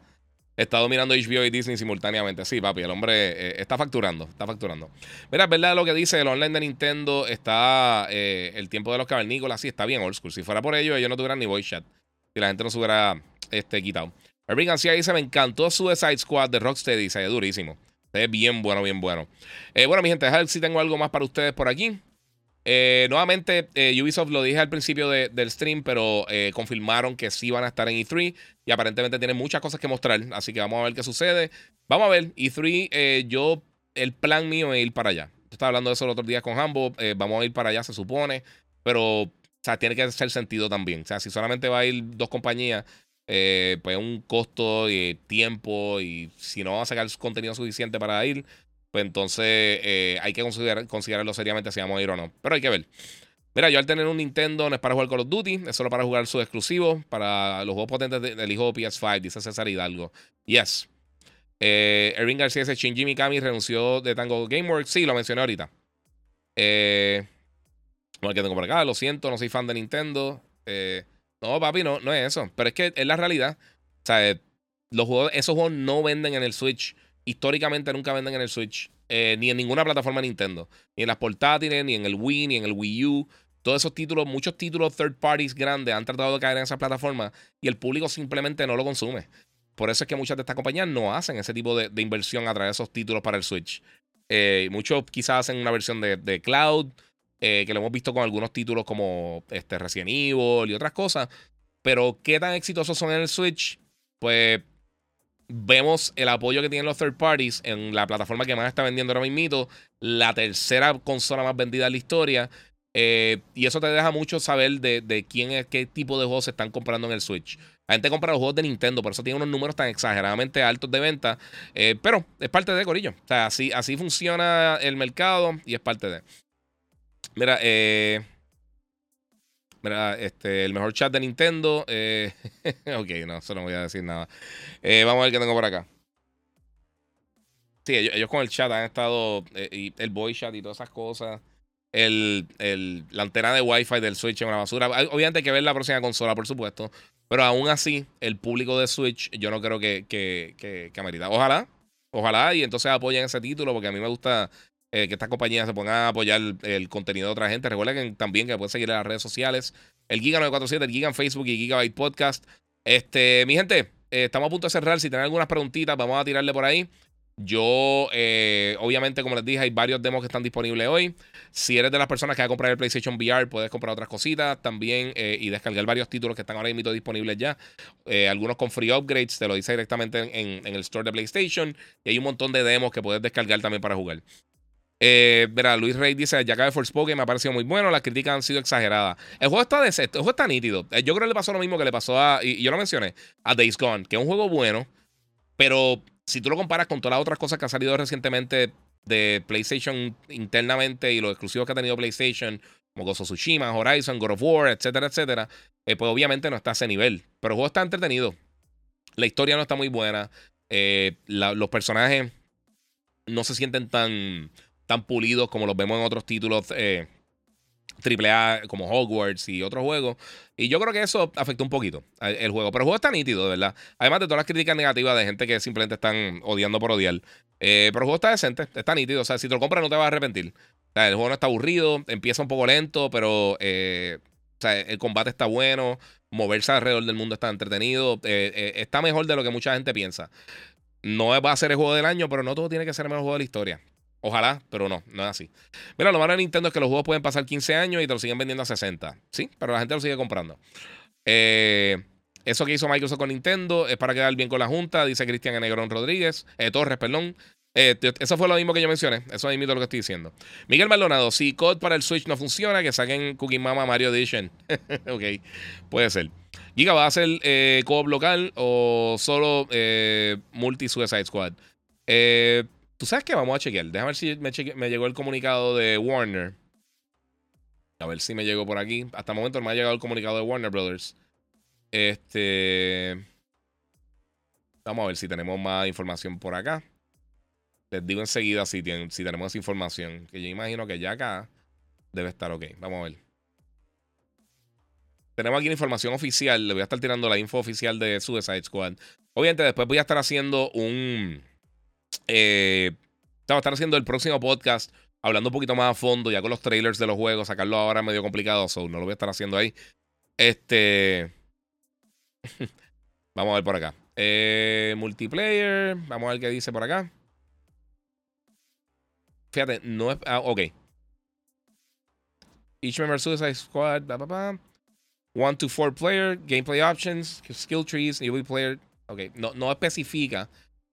está dominando HBO y Disney simultáneamente. Sí, papi, el hombre eh, está facturando, está facturando. Mira, es verdad lo que dice el online de Nintendo, está eh, el tiempo de los cavernícolas, sí, está bien old school. Si fuera por ello, ellos no tuvieran ni voice chat. Si la gente no se hubiera este, quitado. Irving García dice: Me encantó Suicide Squad de Rocksteady. Se ve durísimo. Se ve bien bueno, bien bueno. Eh, bueno, mi gente, ver si tengo algo más para ustedes por aquí. Eh, nuevamente, eh, Ubisoft lo dije al principio del stream, pero confirmaron que sí van a estar en E3 y aparentemente tienen muchas cosas que mostrar, así que vamos a ver qué sucede. Vamos a ver, E3, yo, el plan mío es ir para allá. Yo estaba hablando de eso el otro día con Hambo, vamos a ir para allá, se supone, pero, o sea, tiene que hacer sentido también. O sea, si solamente va a ir dos compañías, eh, pues un costo y tiempo y si no va a sacar contenido suficiente para ir, pues entonces eh, hay que considerar, considerarlo seriamente si vamos a ir o no. Pero hay que ver. Mira, yo al tener un Nintendo no es para jugar Call of Duty, es solo para jugar sus exclusivos, para los juegos potentes del hijo PS5, dice César Hidalgo. Yes. Eh, Erwin García dice, Shinji Mikami renunció de Tango Gameworks. Sí, lo mencioné ahorita. Eh, bueno, que tengo por acá, lo siento, no soy fan de Nintendo. Eh, no, papi, no, no es eso. Pero es que es la realidad. O sea, eh, los juegos, esos juegos no venden en el Switch. Históricamente nunca venden en el Switch. Eh, ni en ninguna plataforma de Nintendo. Ni en las portátiles, ni en el Wii, ni en el Wii U. Todos esos títulos, muchos títulos third parties grandes han tratado de caer en esas plataformas y el público simplemente no lo consume. Por eso es que muchas de estas compañías no hacen ese tipo de, inversión a través de esos títulos para el Switch. Eh, muchos quizás hacen una versión de, de cloud eh, que lo hemos visto con algunos títulos como este Resident Evil y otras cosas. Pero qué tan exitosos son en el Switch, pues vemos el apoyo que tienen los third parties en la plataforma que más está vendiendo ahora mismo, la tercera consola más vendida en la historia. Eh, y eso te deja mucho saber de, quién es, qué tipo de juegos se están comprando en el Switch. La gente compra los juegos de Nintendo, por eso tiene unos números tan exageradamente altos de venta. Eh, pero es parte de Corillo. O sea, así, así funciona el mercado y es parte de. Mira, eh. Este, el mejor chat de Nintendo. Eh, ok, no, eso no voy a decir nada. Eh, vamos a ver qué tengo por acá. Sí, ellos, con el chat han estado. Eh, el voice chat y todas esas cosas. El, el, la antena de Wi-Fi del Switch es una basura. Obviamente hay que ver la próxima consola, por supuesto. Pero aún así, el público de Switch, yo no creo que, que, que, que amerita. Ojalá, ojalá, y entonces apoyen ese título, porque a mí me gusta eh, que estas compañías se pongan a apoyar el, contenido de otra gente. Recuerden también que pueden seguir en las redes sociales. El Giga 947, el Giga en Facebook y Gigabyte Podcast. Este, mi gente, eh, estamos a punto de cerrar. Si tienen algunas preguntitas, vamos a tirarle por ahí. Yo, eh, obviamente, como les dije, hay varios demos que están disponibles hoy. Si eres de las personas que va a comprar el PlayStation VR, puedes comprar otras cositas también y descargar varios títulos que están ahora mismo disponibles ya. algunos con free upgrades, te lo dice directamente en, en, el store de PlayStation. Y hay un montón de demos que puedes descargar también para jugar. Eh, Luis Rey dice: Ya cabe Forspoken, me ha parecido muy bueno. Las críticas han sido exageradas. El juego está de el juego está nítido. Eh, yo creo que le pasó lo mismo que le pasó a. Y, yo lo mencioné, a Days Gone, que es un juego bueno, pero si tú lo comparas con todas las otras cosas que han salido recientemente de PlayStation internamente y los exclusivos que ha tenido PlayStation, como Gozo Tsushima, Horizon, God of War, etcétera, etcétera, eh, pues obviamente no está a ese nivel. Pero el juego está entretenido. La historia no está muy buena. los personajes no se sienten tan tan pulidos como los vemos en otros títulos eh, AAA como Hogwarts y otros juegos. Y yo creo que eso afectó un poquito el juego. Pero el juego está nítido, de verdad. Además de todas las críticas negativas de gente que simplemente están odiando por odiar. Eh, pero el juego está decente, está nítido. O sea, si te lo compras no te vas a arrepentir. O sea, el juego no está aburrido, empieza un poco lento, pero eh, o sea, el combate está bueno. Moverse alrededor del mundo está entretenido. Eh, está mejor de lo que mucha gente piensa. No va a ser el juego del año, pero no todo tiene que ser el mejor juego de la historia. Ojalá, pero no, no es así. Mira, lo malo de Nintendo es que los juegos pueden pasar 15 años y te los siguen vendiendo a 60. Sí, pero la gente lo sigue comprando. Eh, eso que hizo Microsoft con Nintendo es para quedar bien con la Junta, dice Cristian Negrón Rodríguez, eh, Torres, perdón. Eh, eso fue lo mismo que yo mencioné. Eso es lo que estoy diciendo. Miguel Maldonado, si COD para el Switch no funciona, que saquen Cookie Mama Mario Edition. ok, puede ser. Giga va a ser eh, co-op local o solo eh, multi Suicide Squad. Eh, Tú sabes que vamos a chequear. Déjame ver si me, llegó el comunicado de Warner. A ver si me llegó por aquí. Hasta el momento no me ha llegado el comunicado de Warner Brothers. Este. Vamos a ver si tenemos más información por acá. Les digo enseguida si, si tenemos esa información. Que yo imagino que ya acá debe estar ok. Vamos a ver. Tenemos aquí la información oficial. Le voy a estar tirando la info oficial de Suicide Squad. Obviamente, después voy a estar haciendo un eh, estar haciendo el próximo podcast hablando un poquito más a fondo, ya con los trailers de los juegos. Sacarlo ahora es medio complicado, so no lo voy a estar haciendo ahí. Este. Vamos a ver por acá. Eh, multiplayer. Vamos a ver qué dice por acá. Fíjate, no es. Ah, ok. Each member Suicide Squad. Blah. One to four player. Gameplay options. Skill trees. Newbie player. Ok. No, no especifica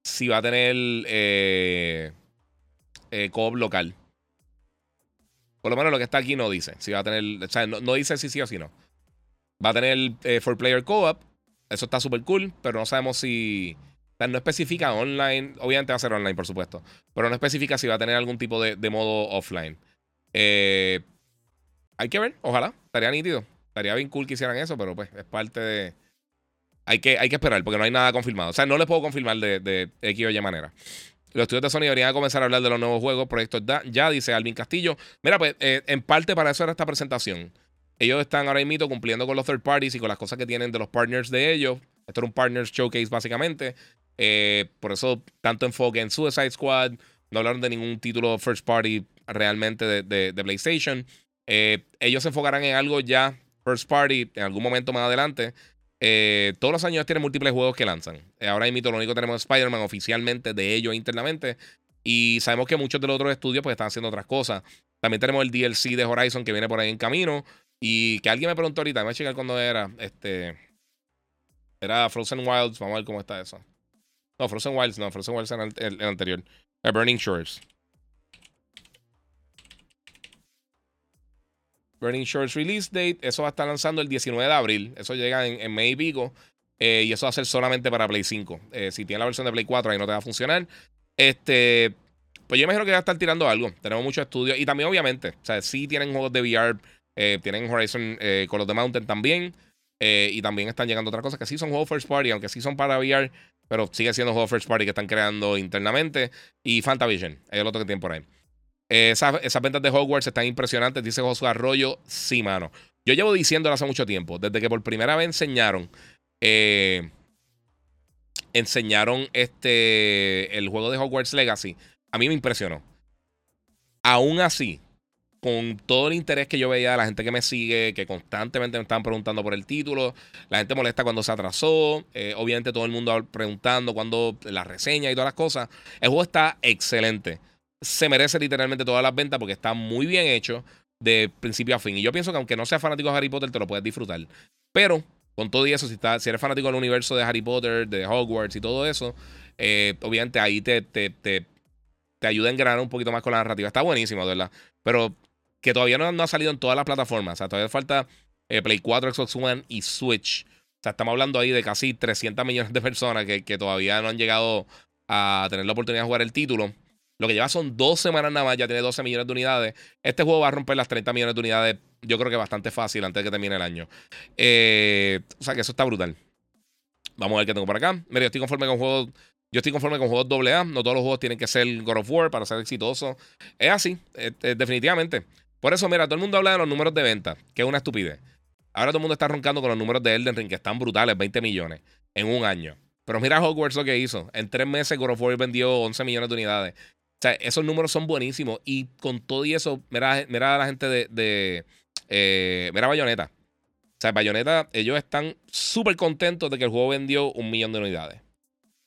si va a tener eh, eh, co-op local. Por lo menos lo que está aquí no dice. Si va a tener. O sea, no, dice si sí o si no. Va a tener eh, for player co-op. Eso está súper cool. Pero no sabemos si. O sea, no especifica online. Obviamente va a ser online, por supuesto. Pero no especifica si va a tener algún tipo de, modo offline. Eh, hay que ver. Ojalá. Estaría nítido. Estaría bien cool que hicieran eso. Pero pues es parte de hay que, hay que esperar porque no hay nada confirmado. O sea, no les puedo confirmar de, de X o Y manera. Los estudios de Sony deberían comenzar a hablar de los nuevos juegos, proyectos ya, dice Alvin Castillo. Mira, pues eh, en parte para eso era esta presentación. Ellos están ahora mismo cumpliendo con los third parties y con las cosas que tienen de los partners de ellos. Esto era un partners showcase básicamente. Eh, por eso tanto enfoque en Suicide Squad. No hablaron de ningún título first party realmente de, de, PlayStation. Eh, ellos se enfocarán en algo ya first party en algún momento más adelante. Eh, todos los años tienen múltiples juegos que lanzan. Eh, ahora mismo lo único que tenemos es Spider-Man oficialmente de ellos internamente. Y sabemos que muchos de los otros estudios pues están haciendo otras cosas. También tenemos el DLC de Horizon que viene por ahí en camino. Y que alguien me preguntó ahorita, me voy a checar cuándo era. Este. Era Frozen Wilds. Vamos a ver cómo está eso. No, Frozen Wilds, no, Frozen Wilds era el, anterior. The Burning Shores. Burning Shores Release Date. Eso va a estar lanzando el 19 de abril. Eso llega en, en May pico. Eh, y eso va a ser solamente para Play 5. Eh, si tiene la versión de Play 4, ahí no te va a funcionar. Este. Pues yo imagino que va a estar tirando algo. Tenemos muchos estudios. Y también, obviamente, o sea, sí tienen juegos de VR. Eh, tienen Horizon Call of the Mountain también. y también están llegando otras cosas que sí son juegos first party, aunque sí son para VR. Pero sigue siendo juegos first party que están creando internamente. Y Fantavision es el otro que tienen por ahí. Esas, ventas de Hogwarts están impresionantes, dice Josué Arroyo. Sí, mano. Yo llevo diciéndolo hace mucho tiempo, desde que por primera vez enseñaron. Eh, enseñaron este. El juego de Hogwarts Legacy. A mí me impresionó. Aún así, con todo el interés que yo veía la gente que me sigue, que constantemente me estaban preguntando por el título, la gente molesta cuando se atrasó, eh, obviamente todo el mundo preguntando cuando la reseña y todas las cosas. El juego está excelente se merece literalmente todas las ventas porque está muy bien hecho de principio a fin. Y yo pienso que aunque no seas fanático de Harry Potter, te lo puedes disfrutar. Pero con todo y eso, si, si eres fanático del universo de Harry Potter, de Hogwarts y todo eso, eh, obviamente ahí te, te, te, te, ayuda a engranar un poquito más con la narrativa. Está buenísimo, ¿verdad? Pero que todavía no, ha salido en todas las plataformas. O sea, todavía falta eh, Play 4, Xbox One y Switch. O sea, estamos hablando ahí de casi 300 millones de personas que, que todavía no han llegado a tener la oportunidad de jugar el título. Lo que lleva son dos semanas nada más, ya tiene 12 millones de unidades. Este juego va a romper las 30 millones de unidades, yo creo que bastante fácil antes de que termine el año. Eh, o sea que eso está brutal. Vamos a ver qué tengo por acá. Mira, yo estoy conforme con juegos. Yo estoy conforme con juegos AA. No todos los juegos tienen que ser God of War para ser exitosos. Es así, definitivamente. Por eso, mira, todo el mundo habla de los números de venta, que es una estupidez. Ahora todo el mundo está roncando con los números de Elden Ring, que están brutales, 20 millones en un año. Pero mira Hogwarts lo que hizo. En tres meses God of War vendió 11 millones de unidades. O sea, esos números son buenísimos. Y con todo y eso, mira, mira a la gente de. de eh, mira Bayonetta. O sea, Bayonetta, ellos están súper contentos de que el juego vendió un millón de unidades.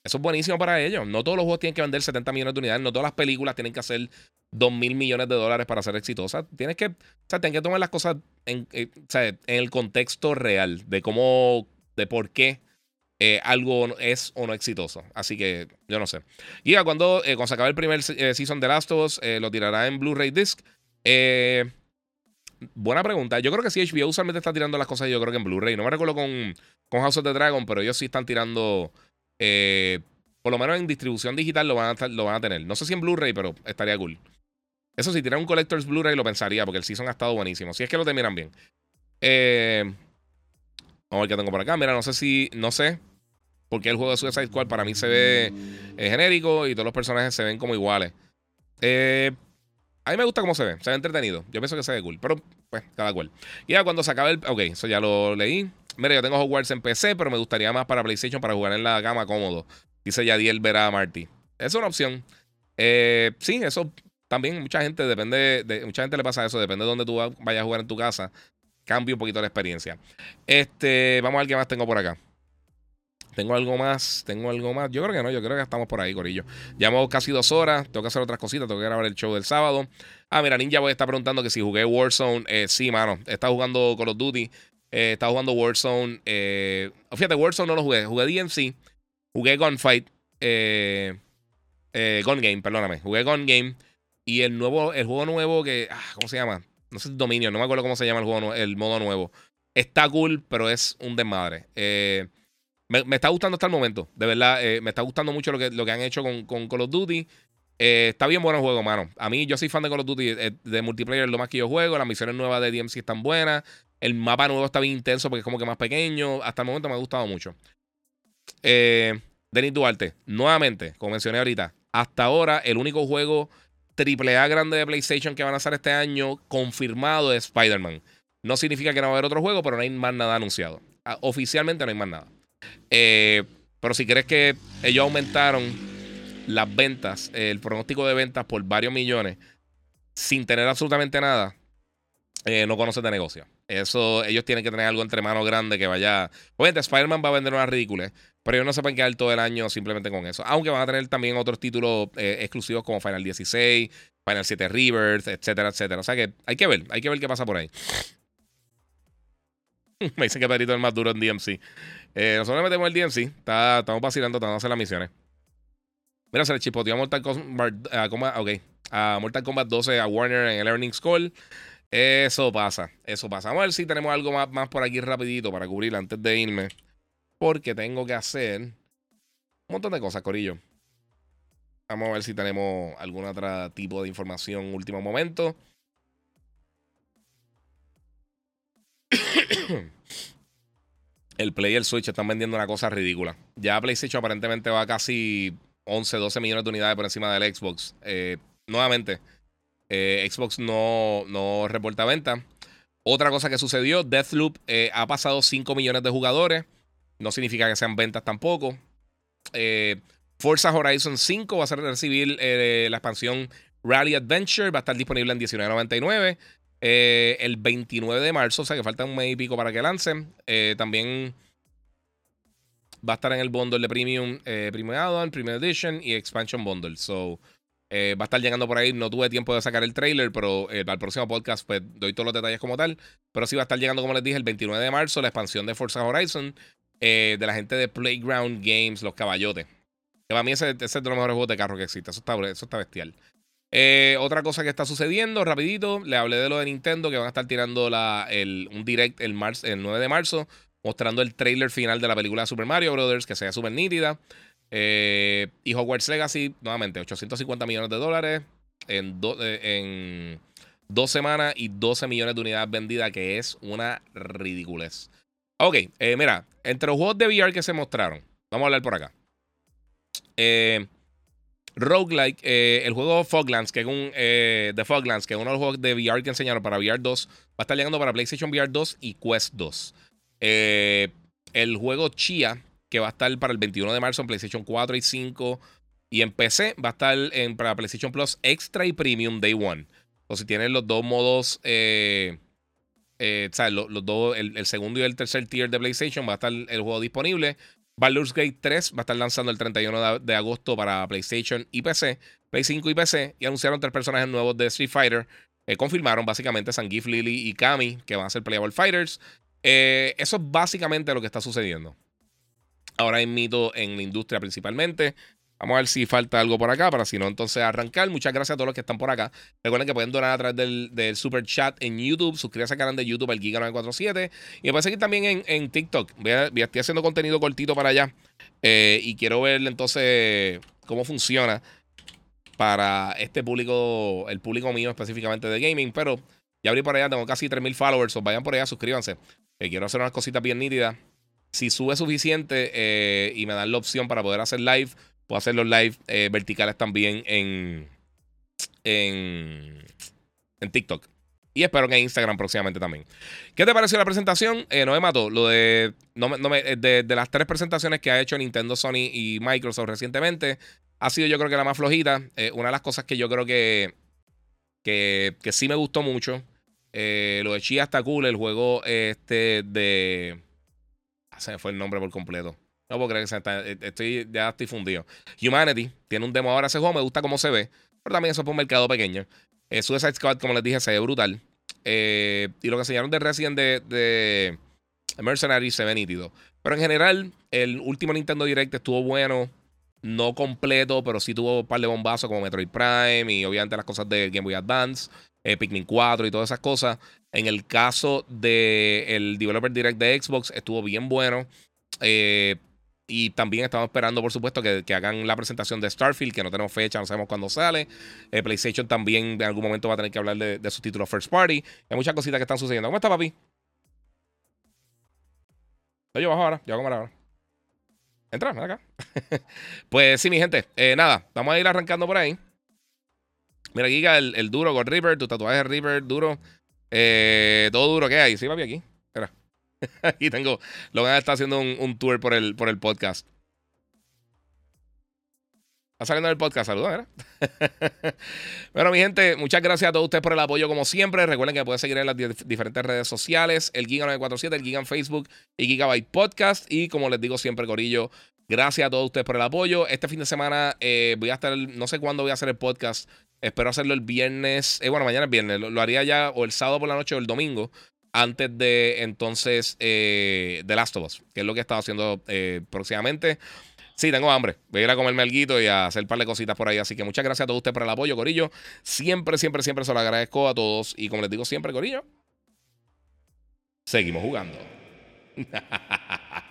Eso es buenísimo para ellos. No todos los juegos tienen que vender 70 millones de unidades, no todas las películas tienen que hacer 2 mil millones de dólares para ser exitosas. Tienes que, o sea, tienes que tomar las cosas en, eh, en el contexto real de cómo, de por qué eh, algo es o no exitoso. Así que yo no sé. Y cuando, eh, cuando se acabe el primer season de Last of Us, lo tirará en Blu-ray Disc. buena pregunta. Yo creo que sí, HBO usualmente está tirando las cosas, yo creo que en Blu-ray. No me recuerdo con, con House of the Dragon, pero ellos sí están tirando eh, por lo menos en distribución digital lo van, a, lo van a tener. No sé si en Blu-ray, pero estaría cool. Eso si tiran un Collector's Blu-ray lo pensaría, porque el season ha estado buenísimo. Si es que lo terminan bien. Eh, vamos a ver qué tengo por acá. Mira, no sé si. No sé. Porque el juego de Suicide Squad para mí se ve eh, genérico y todos los personajes se ven como iguales. Eh, a mí me gusta cómo se ve. Se ve entretenido. Yo pienso que se ve cool. Pero, pues, cada cual. Y ya cuando se acabe el. Ok, eso ya lo leí. Mira, yo tengo Hogwarts en PC, pero me gustaría más para PlayStation para jugar en la gama cómodo. Dice Yadiel Vera Martí. Es una opción. Eh, sí, eso también mucha gente depende de, mucha gente le pasa eso, depende de dónde tú vayas a jugar en tu casa, cambia un poquito la experiencia. Este, vamos a ver qué más tengo por acá. Tengo algo más, tengo algo más. Yo creo que no, yo creo que estamos por ahí, Corillo. Llevamos casi dos horas, tengo que hacer otras cositas, tengo que grabar el show del sábado. Ah, mira, Ninja voy a estar preguntando que si jugué Warzone. Eh, sí, mano, está jugando Call of Duty. Eh, estaba jugando Warzone. Eh, fíjate, Warzone no lo jugué. Jugué DMC. Jugué Gunfight. Eh, eh, Gun Game, perdóname. Jugué Gun Game. Y el nuevo, el juego nuevo que. Ah, ¿Cómo se llama? No sé, Dominio, no me acuerdo cómo se llama el juego, el modo nuevo. Está cool, pero es un desmadre. Eh, me, está gustando hasta el momento. De verdad, me está gustando mucho lo que, lo que han hecho con, con Call of Duty. está bien bueno el juego, mano. A mí, yo soy fan de Call of Duty. de multiplayer lo más que yo juego. Las misiones nuevas de DMC están buenas. El mapa nuevo está bien intenso porque es como que más pequeño. Hasta el momento me ha gustado mucho. Eh, Denis Duarte, nuevamente, como mencioné ahorita, hasta ahora el único juego AAA grande de PlayStation que van a hacer este año confirmado es Spider-Man. No significa que no va a haber otro juego, pero no hay más nada anunciado. Ah, oficialmente no hay más nada. Eh, pero si crees que ellos aumentaron las ventas, el pronóstico de ventas por varios millones, sin tener absolutamente nada, eh, no conoces de negocio. Eso, ellos tienen que tener algo entre manos grande que vaya. Obviamente, Spider-Man va a vender unas ridículas, pero ellos no se pueden quedar todo el año simplemente con eso. Aunque van a tener también otros títulos eh, exclusivos como Final 16, Final 7 Rivers, etcétera, etcétera. O sea que hay que ver, hay que ver qué pasa por ahí. Me dicen que Pedrito es el más duro en DMC. Eh, nosotros metemos el DMC, está, estamos vacilando, estamos haciendo las misiones. Mira, se le chipoteó a Mortal Kombat, okay, a Mortal Kombat 12 a Warner en el Earnings Call. Eso pasa, eso pasa. Vamos a ver si tenemos algo más, más por aquí rapidito para cubrir antes de irme. Porque tengo que hacer un montón de cosas, Corillo. Vamos a ver si tenemos algún otro tipo de información último momento. el Play y el Switch están vendiendo una cosa ridícula. Ya PlayStation aparentemente va a casi 11, 12 millones de unidades por encima del Xbox. Eh, nuevamente, eh, Xbox no, no reporta venta. Otra cosa que sucedió, Deathloop eh, ha pasado 5 millones de jugadores. No significa que sean ventas tampoco. Forza Horizon 5 va a recibir la expansión Rally Adventure. Va a estar disponible en $19.99. el 29 de marzo, o sea que falta un mes y pico para que lancen. también va a estar en el bundle de Premium, Premium Add-on, Premium Edition y Expansion Bundle. So, eh, va a estar llegando por ahí. No tuve tiempo de sacar el trailer, pero eh, para el próximo podcast pues doy todos los detalles como tal. Pero sí va a estar llegando, como les dije, el 29 de marzo, la expansión de Forza Horizon eh, de la gente de Playground Games, los caballotes. Que para mí ese, es de los mejores juegos de carro que existe. Eso está, eso está bestial. Otra cosa que está sucediendo, rapidito, le hablé de lo de Nintendo, que van a estar tirando el, un direct el, el 9 de marzo, mostrando el trailer final de la película Super Mario Brothers, que sea súper nítida. Eh, y Hogwarts Legacy, nuevamente, 850 millones de dólares en, eh, en dos semanas y 12 millones de unidades vendidas, que es una ridiculez. Ok, eh, mira, entre los juegos de VR que se mostraron, vamos a hablar por acá. Eh, Roguelike, el juego Foglands, que es un de Foglands, que es uno de los juegos de VR que enseñaron para VR 2, va a estar llegando para PlayStation VR 2 y Quest 2. el juego Chia, que va a estar para el 21 de marzo en PlayStation 4 y 5. Y en PC va a estar en, para PlayStation Plus Extra y Premium Day One. O si tienen los dos modos, eh, eh, sea, los, dos, el, segundo y el tercer tier de PlayStation, va a estar el juego disponible. Baldur's Gate 3 va a estar lanzando el 31 de, agosto para PlayStation y PC, Play 5 y PC, y anunciaron tres personajes nuevos de Street Fighter. Eh, confirmaron básicamente Sangief, Lily y Kami, que van a ser Playable Fighters. Eh, eso es básicamente lo que está sucediendo. Ahora hay mito en la industria principalmente. Vamos a ver si falta algo por acá, para si no, entonces arrancar. Muchas gracias a todos los que están por acá. Recuerden que pueden donar a través del, super chat en YouTube. Suscríbanse al canal de YouTube, el Giga947. Y me pueden seguir también en, TikTok. Estoy haciendo contenido cortito para allá. Eh, y quiero ver entonces cómo funciona para este público, el público mío específicamente de gaming. Pero ya abrí por allá, tengo casi 3.000 followers. Vayan por allá, suscríbanse. Eh, quiero hacer unas cositas bien nítidas. Si sube suficiente eh, y me dan la opción para poder hacer live Puedo hacer los live eh, verticales también en, en, en TikTok. Y espero que en Instagram próximamente también. ¿Qué te pareció la presentación? Eh, no me mató. Lo de, no, no me, de, las tres presentaciones que ha hecho Nintendo, Sony y Microsoft recientemente, ha sido yo creo que la más flojita. Eh, una de las cosas que yo creo que, que, que sí me gustó mucho. lo de Chia está cool. El juego este de... Ah, se me fue el nombre por completo. No puedo creer que se eh, estoy, ya estoy fundido. Humanity tiene un demo ahora ese juego, me gusta cómo se ve, pero también eso es por un mercado pequeño. Eh, Suicide Squad, como les dije, se ve brutal. Eh, y lo que enseñaron de Resident de, de Mercenary se ve nítido. Pero en general, el último Nintendo Direct estuvo bueno. No completo, pero sí tuvo un par de bombazos como Metroid Prime y obviamente las cosas de Game Boy Advance, eh, Pikmin 4 y todas esas cosas. En el caso del Developer Direct de Xbox, estuvo bien bueno. Eh, y también estamos esperando, por supuesto, que, hagan la presentación de Starfield, que no tenemos fecha, no sabemos cuándo sale. Eh, PlayStation también en algún momento va a tener que hablar de, de sus títulos First Party. Hay muchas cositas que están sucediendo. ¿Cómo está, papi? Yo bajo ahora, yo voy a comer ahora. Entra, ven acá. pues sí, mi gente. Eh, nada, vamos a ir arrancando por ahí. Mira, Giga, el, el duro con River, tu tatuaje River, duro. Eh, todo duro que hay. Sí, papi, aquí. Aquí tengo. Logan está haciendo un, tour por el, por el podcast. Está saliendo del podcast, saludos, bueno, mi gente, muchas gracias a todos ustedes por el apoyo, como siempre. Recuerden que pueden seguir en las diferentes redes sociales: el Giga947, el Giga en Facebook y Gigabyte Podcast. Y como les digo siempre, Corillo, gracias a todos ustedes por el apoyo. Este fin de semana eh, voy a estar, no sé cuándo voy a hacer el podcast. Espero hacerlo el viernes. Eh, bueno, mañana es viernes. Lo, lo, haría ya o el sábado por la noche o el domingo antes de entonces eh, The Last of Us, que es lo que he estado haciendo eh, próximamente. Sí, tengo hambre. Voy a ir a comerme algo y a hacer un par de cositas por ahí. Así que muchas gracias a todos ustedes por el apoyo, Corillo. Siempre, siempre, siempre se lo agradezco a todos. Y como les digo siempre, Corillo, seguimos jugando.